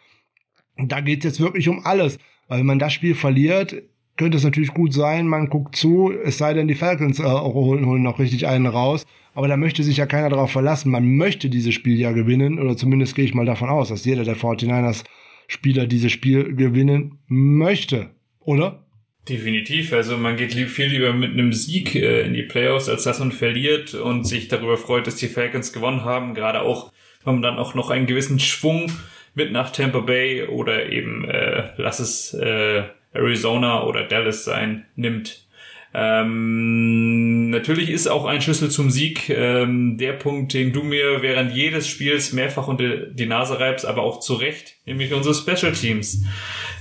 S1: Da geht es jetzt wirklich um alles. Weil wenn man das Spiel verliert, könnte es natürlich gut sein, man guckt zu, es sei denn, die Falcons äh, holen, holen noch richtig einen raus. Aber da möchte sich ja keiner darauf verlassen. Man möchte dieses Spiel ja gewinnen, oder zumindest gehe ich mal davon aus, dass jeder der 49ers Spieler dieses Spiel gewinnen möchte, oder?
S2: Definitiv. Also man geht viel lieber mit einem Sieg äh, in die Playoffs, als dass man verliert und sich darüber freut, dass die Falcons gewonnen haben. Gerade auch, wenn man dann auch noch einen gewissen Schwung mit nach Tampa Bay oder eben äh, lass es äh, Arizona oder Dallas sein, nimmt. Ähm, natürlich ist auch ein Schlüssel zum Sieg ähm, der Punkt, den du mir während jedes Spiels mehrfach unter die Nase reibst, aber auch zu Recht, nämlich unsere Special Teams.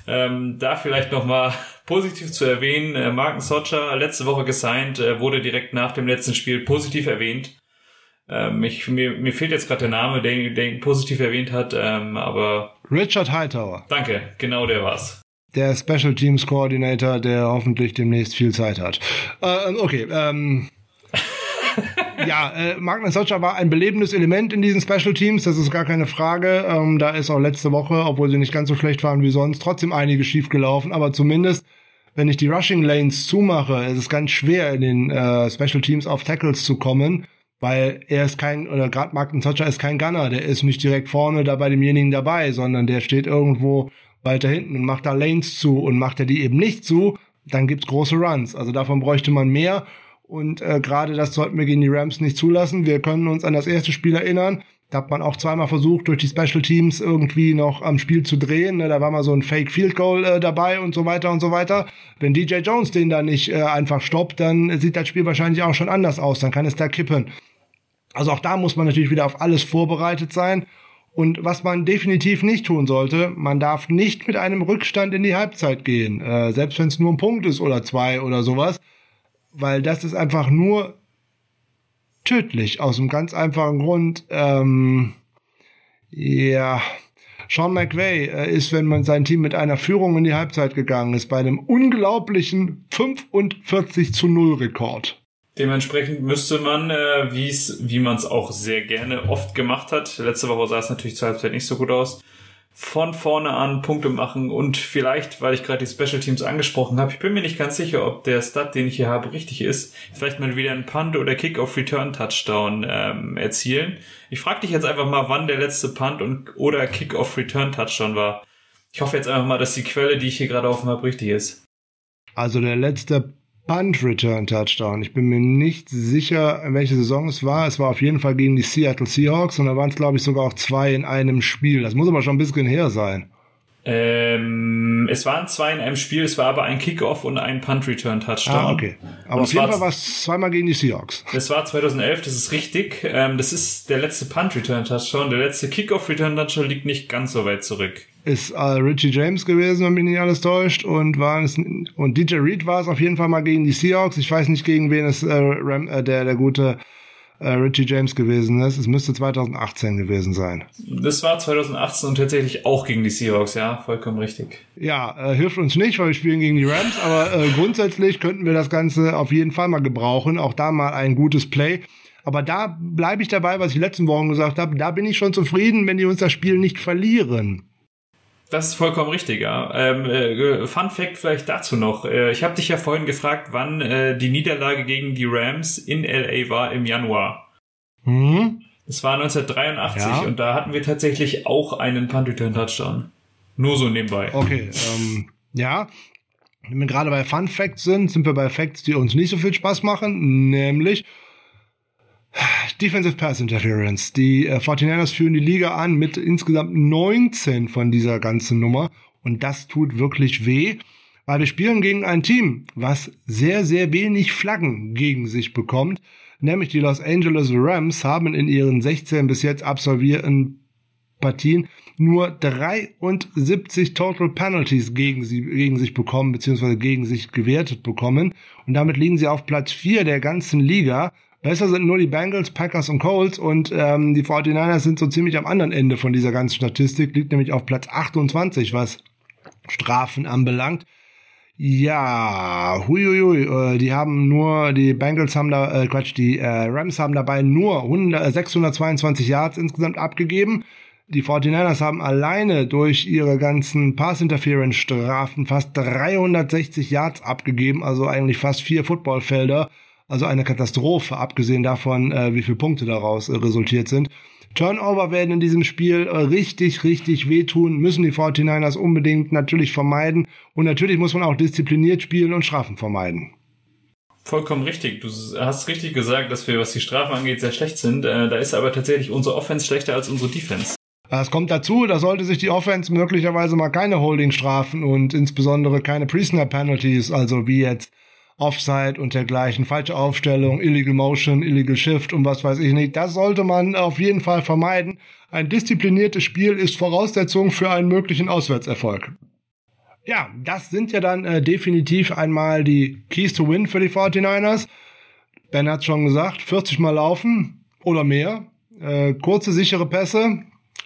S2: Ähm, da vielleicht nochmal positiv zu erwähnen, äh, Marken Socha, letzte Woche gesigned, äh, wurde direkt nach dem letzten Spiel positiv erwähnt. Ähm, ich, mir, mir fehlt jetzt gerade der Name, der ihn positiv erwähnt hat, ähm, aber...
S1: Richard Hightower.
S2: Danke, genau der war's
S1: der Special Teams Coordinator, der hoffentlich demnächst viel Zeit hat. Äh, okay, ähm, ja, äh, Magnus Socha war ein belebendes Element in diesen Special Teams, das ist gar keine Frage. Ähm, da ist auch letzte Woche, obwohl sie nicht ganz so schlecht waren wie sonst, trotzdem einiges schief gelaufen, aber zumindest wenn ich die Rushing Lanes zumache, ist es ganz schwer in den äh, Special Teams auf Tackles zu kommen, weil er ist kein, oder gerade Martin Socha ist kein Gunner, der ist nicht direkt vorne da bei demjenigen dabei, sondern der steht irgendwo weiter hinten und macht da Lanes zu und macht er die eben nicht zu, dann gibt's große Runs. Also davon bräuchte man mehr. Und äh, gerade das sollten wir gegen die Rams nicht zulassen. Wir können uns an das erste Spiel erinnern. Da hat man auch zweimal versucht, durch die Special Teams irgendwie noch am Spiel zu drehen. Ne? Da war mal so ein Fake Field Goal äh, dabei und so weiter und so weiter. Wenn DJ Jones den da nicht äh, einfach stoppt, dann sieht das Spiel wahrscheinlich auch schon anders aus. Dann kann es da kippen. Also auch da muss man natürlich wieder auf alles vorbereitet sein. Und was man definitiv nicht tun sollte, man darf nicht mit einem Rückstand in die Halbzeit gehen, äh, selbst wenn es nur ein Punkt ist oder zwei oder sowas, weil das ist einfach nur tödlich aus einem ganz einfachen Grund. Ähm, ja, Sean McVay äh, ist, wenn man sein Team mit einer Führung in die Halbzeit gegangen ist, bei einem unglaublichen 45 zu 0 Rekord.
S2: Dementsprechend müsste man, äh, wie's, wie man es auch sehr gerne oft gemacht hat, letzte Woche sah es natürlich zur Halbzeit nicht so gut aus, von vorne an Punkte machen und vielleicht, weil ich gerade die Special Teams angesprochen habe, ich bin mir nicht ganz sicher, ob der Stat, den ich hier habe, richtig ist, vielleicht mal wieder einen Punt oder Kick-Off-Return-Touchdown ähm, erzielen. Ich frage dich jetzt einfach mal, wann der letzte Punt und oder Kick-Off-Return-Touchdown war. Ich hoffe jetzt einfach mal, dass die Quelle, die ich hier gerade offen habe, richtig ist.
S1: Also der letzte Punt Return Touchdown. Ich bin mir nicht sicher, welche Saison es war. Es war auf jeden Fall gegen die Seattle Seahawks und da waren es, glaube ich, sogar auch zwei in einem Spiel. Das muss aber schon ein bisschen her sein.
S2: Ähm, es waren zwei in einem Spiel, es war aber ein Kickoff und ein Punt Return Touchdown.
S1: Ah, okay. Aber und auf jeden Fall war es zweimal gegen die Seahawks.
S2: Das war 2011, das ist richtig. Ähm, das ist der letzte Punt Return Touchdown. Der letzte Kickoff Return Touchdown liegt nicht ganz so weit zurück.
S1: Ist äh, Richie James gewesen, wenn mich nicht alles täuscht. Und war es, und DJ Reed war es auf jeden Fall mal gegen die Seahawks. Ich weiß nicht, gegen wen es äh, Ram, äh, der, der gute äh, Richie James gewesen ist. Es müsste 2018 gewesen sein.
S2: Das war 2018 und tatsächlich auch gegen die Seahawks, ja, vollkommen richtig.
S1: Ja, äh, hilft uns nicht, weil wir spielen gegen die Rams, aber äh, grundsätzlich könnten wir das Ganze auf jeden Fall mal gebrauchen. Auch da mal ein gutes Play. Aber da bleibe ich dabei, was ich letzten Wochen gesagt habe. Da bin ich schon zufrieden, wenn die uns das Spiel nicht verlieren.
S2: Das ist vollkommen richtig, ja. Ähm, äh, Fun Fact vielleicht dazu noch. Äh, ich habe dich ja vorhin gefragt, wann äh, die Niederlage gegen die Rams in LA war im Januar. Mhm. Das war 1983 ja. und da hatten wir tatsächlich auch einen Punt Return Touchdown. Nur so nebenbei.
S1: Okay, ähm, ja. Wenn wir gerade bei Fun Facts sind, sind wir bei Facts, die uns nicht so viel Spaß machen, nämlich Defensive Pass Interference. Die äh, 49ers führen die Liga an mit insgesamt 19 von dieser ganzen Nummer. Und das tut wirklich weh, weil wir spielen gegen ein Team, was sehr, sehr wenig Flaggen gegen sich bekommt. Nämlich die Los Angeles Rams haben in ihren 16 bis jetzt absolvierten Partien nur 73 Total Penalties gegen, sie, gegen sich bekommen, beziehungsweise gegen sich gewertet bekommen. Und damit liegen sie auf Platz 4 der ganzen Liga Besser sind nur die Bengals, Packers und Colts und ähm, die 49ers sind so ziemlich am anderen Ende von dieser ganzen Statistik, liegt nämlich auf Platz 28, was Strafen anbelangt. Ja, huiuiui, äh, die haben nur, die Bengals haben da, äh, Quatsch, die äh, Rams haben dabei nur 100, 622 äh, Yards insgesamt abgegeben. Die 49ers haben alleine durch ihre ganzen Pass-Interference-Strafen fast 360 Yards abgegeben, also eigentlich fast vier Footballfelder also eine Katastrophe, abgesehen davon, äh, wie viele Punkte daraus äh, resultiert sind. Turnover werden in diesem Spiel äh, richtig, richtig wehtun, müssen die 49ers unbedingt natürlich vermeiden. Und natürlich muss man auch diszipliniert spielen und Strafen vermeiden.
S2: Vollkommen richtig. Du hast richtig gesagt, dass wir, was die Strafen angeht, sehr schlecht sind. Äh, da ist aber tatsächlich unsere Offense schlechter als unsere Defense.
S1: Es kommt dazu, da sollte sich die Offense möglicherweise mal keine Holding-Strafen und insbesondere keine Prisoner-Penalties, also wie jetzt Offside und dergleichen, falsche Aufstellung, Illegal Motion, Illegal Shift und was weiß ich nicht. Das sollte man auf jeden Fall vermeiden. Ein diszipliniertes Spiel ist Voraussetzung für einen möglichen Auswärtserfolg. Ja, das sind ja dann äh, definitiv einmal die Keys to Win für die 49ers. Ben hat schon gesagt, 40 Mal laufen oder mehr, äh, kurze, sichere Pässe,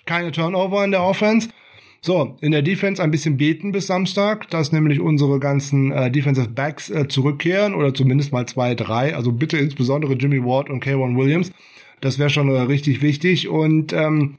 S1: keine Turnover in der Offense. So, in der Defense ein bisschen beten bis Samstag, dass nämlich unsere ganzen äh, Defensive Backs äh, zurückkehren oder zumindest mal zwei, drei. Also bitte insbesondere Jimmy Ward und K1 Williams. Das wäre schon äh, richtig wichtig. Und ähm,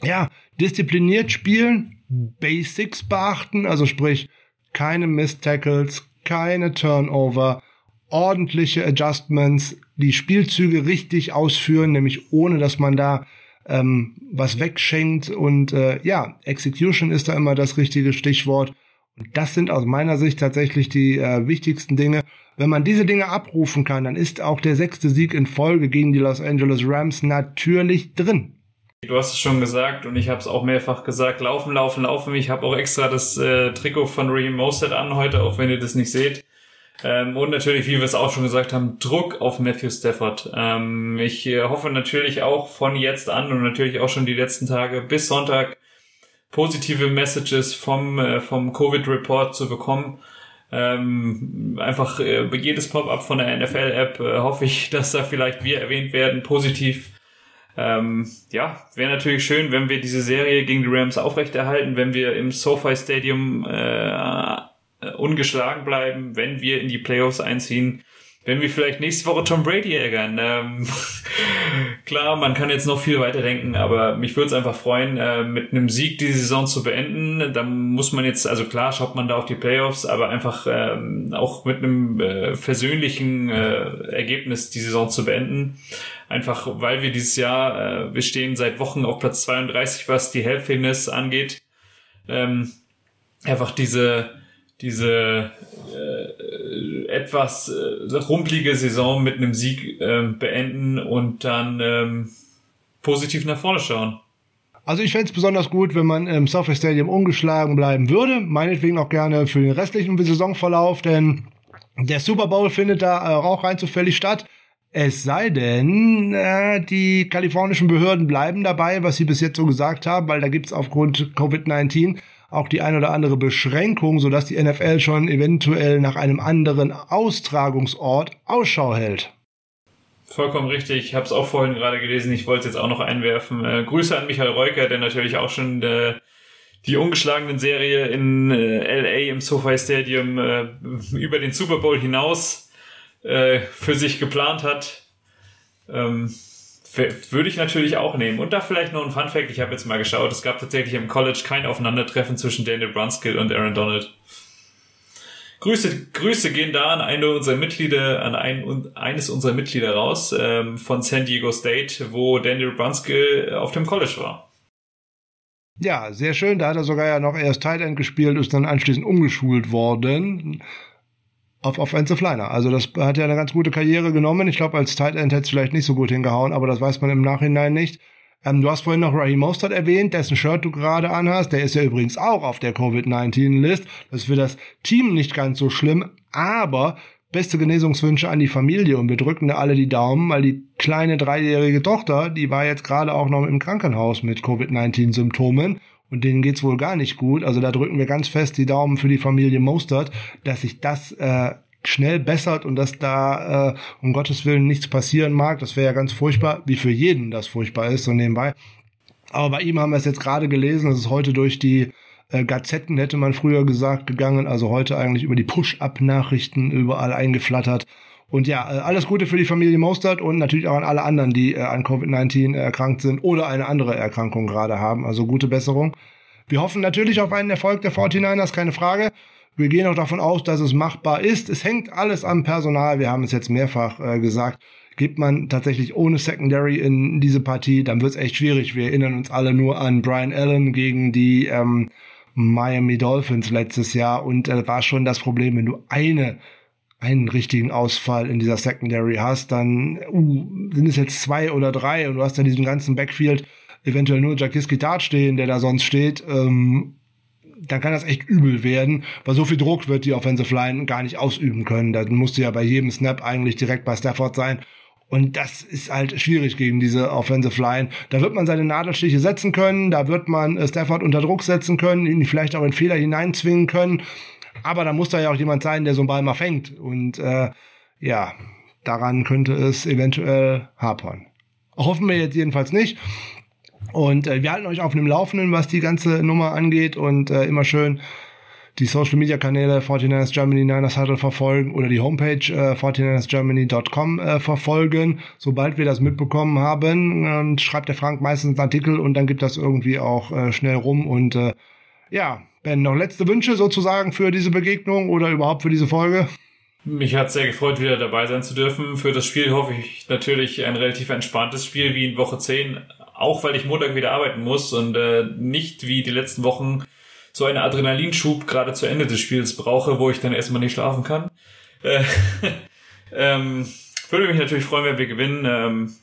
S1: ja, diszipliniert spielen, Basics beachten, also sprich keine Missed Tackles, keine Turnover, ordentliche Adjustments, die Spielzüge richtig ausführen, nämlich ohne dass man da ähm, was wegschenkt. Und äh, ja, Execution ist da immer das richtige Stichwort. Und das sind aus meiner Sicht tatsächlich die äh, wichtigsten Dinge. Wenn man diese Dinge abrufen kann, dann ist auch der sechste Sieg in Folge gegen die Los Angeles Rams natürlich drin.
S2: Du hast es schon gesagt und ich habe es auch mehrfach gesagt. Laufen, laufen, laufen. Ich habe auch extra das äh, Trikot von Raheem Mostert an heute, auch wenn ihr das nicht seht. Ähm, und natürlich, wie wir es auch schon gesagt haben, Druck auf Matthew Stafford. Ähm, ich äh, hoffe natürlich auch von jetzt an und natürlich auch schon die letzten Tage bis Sonntag positive Messages vom, äh, vom Covid-Report zu bekommen. Ähm, einfach äh, jedes Pop-up von der NFL-App äh, hoffe ich, dass da vielleicht wir erwähnt werden, positiv. Ähm, ja, wäre natürlich schön, wenn wir diese Serie gegen die Rams aufrechterhalten, wenn wir im SoFi Stadium äh, ungeschlagen bleiben, wenn wir in die Playoffs einziehen, wenn wir vielleicht nächste Woche Tom Brady ärgern. Ähm, klar, man kann jetzt noch viel weiter denken, aber mich würde es einfach freuen, äh, mit einem Sieg die Saison zu beenden. Da muss man jetzt, also klar, schaut man da auf die Playoffs, aber einfach ähm, auch mit einem äh, versöhnlichen äh, Ergebnis die Saison zu beenden. Einfach, weil wir dieses Jahr, äh, wir stehen seit Wochen auf Platz 32, was die Healthiness angeht. Ähm, einfach diese diese äh, etwas äh, rumpelige Saison mit einem Sieg äh, beenden und dann ähm, positiv nach vorne schauen.
S1: Also ich fände es besonders gut, wenn man im Software Stadium ungeschlagen bleiben würde. Meinetwegen auch gerne für den restlichen Saisonverlauf, denn der Super Bowl findet da äh, auch rein zufällig statt. Es sei denn, äh, die kalifornischen Behörden bleiben dabei, was sie bis jetzt so gesagt haben, weil da gibt es aufgrund Covid-19 auch die ein oder andere Beschränkung, sodass die NFL schon eventuell nach einem anderen Austragungsort Ausschau hält.
S2: Vollkommen richtig. Ich habe es auch vorhin gerade gelesen. Ich wollte es jetzt auch noch einwerfen. Äh, Grüße an Michael Reuker, der natürlich auch schon äh, die ungeschlagenen Serie in äh, LA im SoFi Stadium äh, über den Super Bowl hinaus äh, für sich geplant hat. Ähm, würde ich natürlich auch nehmen. Und da vielleicht noch ein Fun Fact, ich habe jetzt mal geschaut, es gab tatsächlich im College kein Aufeinandertreffen zwischen Daniel Brunskill und Aaron Donald. Grüße, Grüße gehen da an eine unserer Mitglieder, an ein, eines unserer Mitglieder raus, ähm, von San Diego State, wo Daniel Brunskill auf dem College war.
S1: Ja, sehr schön. Da hat er sogar ja noch erst Tight End gespielt, ist dann anschließend umgeschult worden auf Offensive Liner. Also das hat ja eine ganz gute Karriere genommen. Ich glaube, als Tight End hätte es vielleicht nicht so gut hingehauen, aber das weiß man im Nachhinein nicht. Ähm, du hast vorhin noch Raheem Mostert erwähnt, dessen Shirt du gerade anhast. Der ist ja übrigens auch auf der Covid-19-List. Das ist für das Team nicht ganz so schlimm, aber beste Genesungswünsche an die Familie und wir drücken da alle die Daumen, weil die kleine dreijährige Tochter, die war jetzt gerade auch noch im Krankenhaus mit Covid-19-Symptomen und denen geht's wohl gar nicht gut. Also da drücken wir ganz fest die Daumen für die Familie Mostert, dass sich das äh, schnell bessert und dass da äh, um Gottes Willen nichts passieren mag. Das wäre ja ganz furchtbar, wie für jeden das furchtbar ist, so nebenbei. Aber bei ihm haben wir es jetzt gerade gelesen, das ist heute durch die äh, Gazetten, hätte man früher gesagt, gegangen, also heute eigentlich über die Push-Up-Nachrichten überall eingeflattert. Und ja, äh, alles Gute für die Familie Mostert und natürlich auch an alle anderen, die äh, an Covid-19 erkrankt sind oder eine andere Erkrankung gerade haben. Also gute Besserung. Wir hoffen natürlich auf einen Erfolg der 49ers, keine Frage. Wir gehen auch davon aus, dass es machbar ist. Es hängt alles am Personal. Wir haben es jetzt mehrfach äh, gesagt. Gibt man tatsächlich ohne Secondary in diese Partie, dann wird es echt schwierig. Wir erinnern uns alle nur an Brian Allen gegen die ähm, Miami Dolphins letztes Jahr und äh, war schon das Problem, wenn du eine einen richtigen Ausfall in dieser Secondary hast, dann uh, sind es jetzt zwei oder drei und du hast dann diesen ganzen Backfield eventuell nur Jakiski Tat stehen, der da sonst steht, ähm, dann kann das echt übel werden, weil so viel Druck wird die Offensive Line gar nicht ausüben können. Da musste ja bei jedem Snap eigentlich direkt bei Stafford sein. Und das ist halt schwierig gegen diese Offensive Line. Da wird man seine Nadelstiche setzen können, da wird man äh, Stafford unter Druck setzen können, ihn vielleicht auch in Fehler hineinzwingen können. Aber da muss da ja auch jemand sein, der so einen Ball mal fängt. Und äh, ja, daran könnte es eventuell hapern. Hoffen wir jetzt jedenfalls nicht. Und äh, wir halten euch auf dem Laufenden, was die ganze Nummer angeht und äh, immer schön die Social Media Kanäle 49ers Germany Niners Huddle verfolgen oder die Homepage äh, 49ersgermany.com äh, verfolgen. Sobald wir das mitbekommen haben, äh, schreibt der Frank meistens einen Artikel und dann gibt das irgendwie auch äh, schnell rum und äh, ja, Ben, noch letzte Wünsche sozusagen für diese Begegnung oder überhaupt für diese Folge?
S2: Mich hat sehr gefreut, wieder dabei sein zu dürfen. Für das Spiel hoffe ich natürlich ein relativ entspanntes Spiel wie in Woche 10, auch weil ich Montag wieder arbeiten muss und äh, nicht wie die letzten Wochen so einen Adrenalinschub gerade zu Ende des Spiels brauche, wo ich dann erstmal nicht schlafen kann. Äh, ähm, würde mich natürlich freuen, wenn wir gewinnen. Ähm,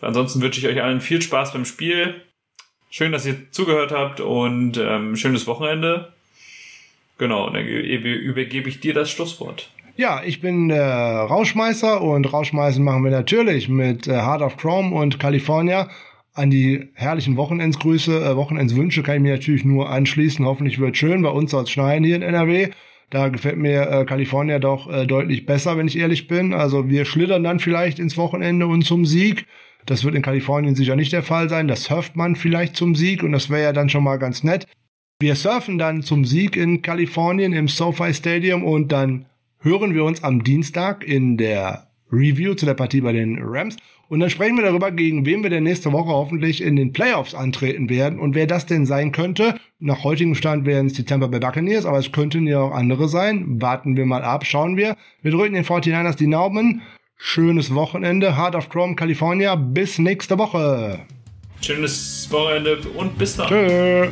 S2: ansonsten wünsche ich euch allen viel Spaß beim Spiel. Schön, dass ihr zugehört habt und ähm, schönes Wochenende. Genau, dann übergebe ich dir das Schlusswort.
S1: Ja, ich bin der Rauschmeißer und Rauschmeißen machen wir natürlich mit äh, Heart of Chrome und California an die herrlichen Wochenendsgrüße, äh, Wochenendswünsche kann ich mir natürlich nur anschließen. Hoffentlich wird schön. Bei uns soll es schneien hier in NRW. Da gefällt mir äh, doch äh, deutlich besser, wenn ich ehrlich bin. Also wir schlittern dann vielleicht ins Wochenende und zum Sieg. Das wird in Kalifornien sicher nicht der Fall sein. Das surft man vielleicht zum Sieg und das wäre ja dann schon mal ganz nett. Wir surfen dann zum Sieg in Kalifornien im SoFi Stadium und dann hören wir uns am Dienstag in der Review zu der Partie bei den Rams. Und dann sprechen wir darüber, gegen wen wir denn nächste Woche hoffentlich in den Playoffs antreten werden und wer das denn sein könnte. Nach heutigem Stand wären es die Tampa Bay Buccaneers, aber es könnten ja auch andere sein. Warten wir mal ab, schauen wir. Wir drücken den 49ers die Naumen. Schönes Wochenende, Heart of Chrome, California. Bis nächste Woche.
S2: Schönes Wochenende und bis dann. Tschö.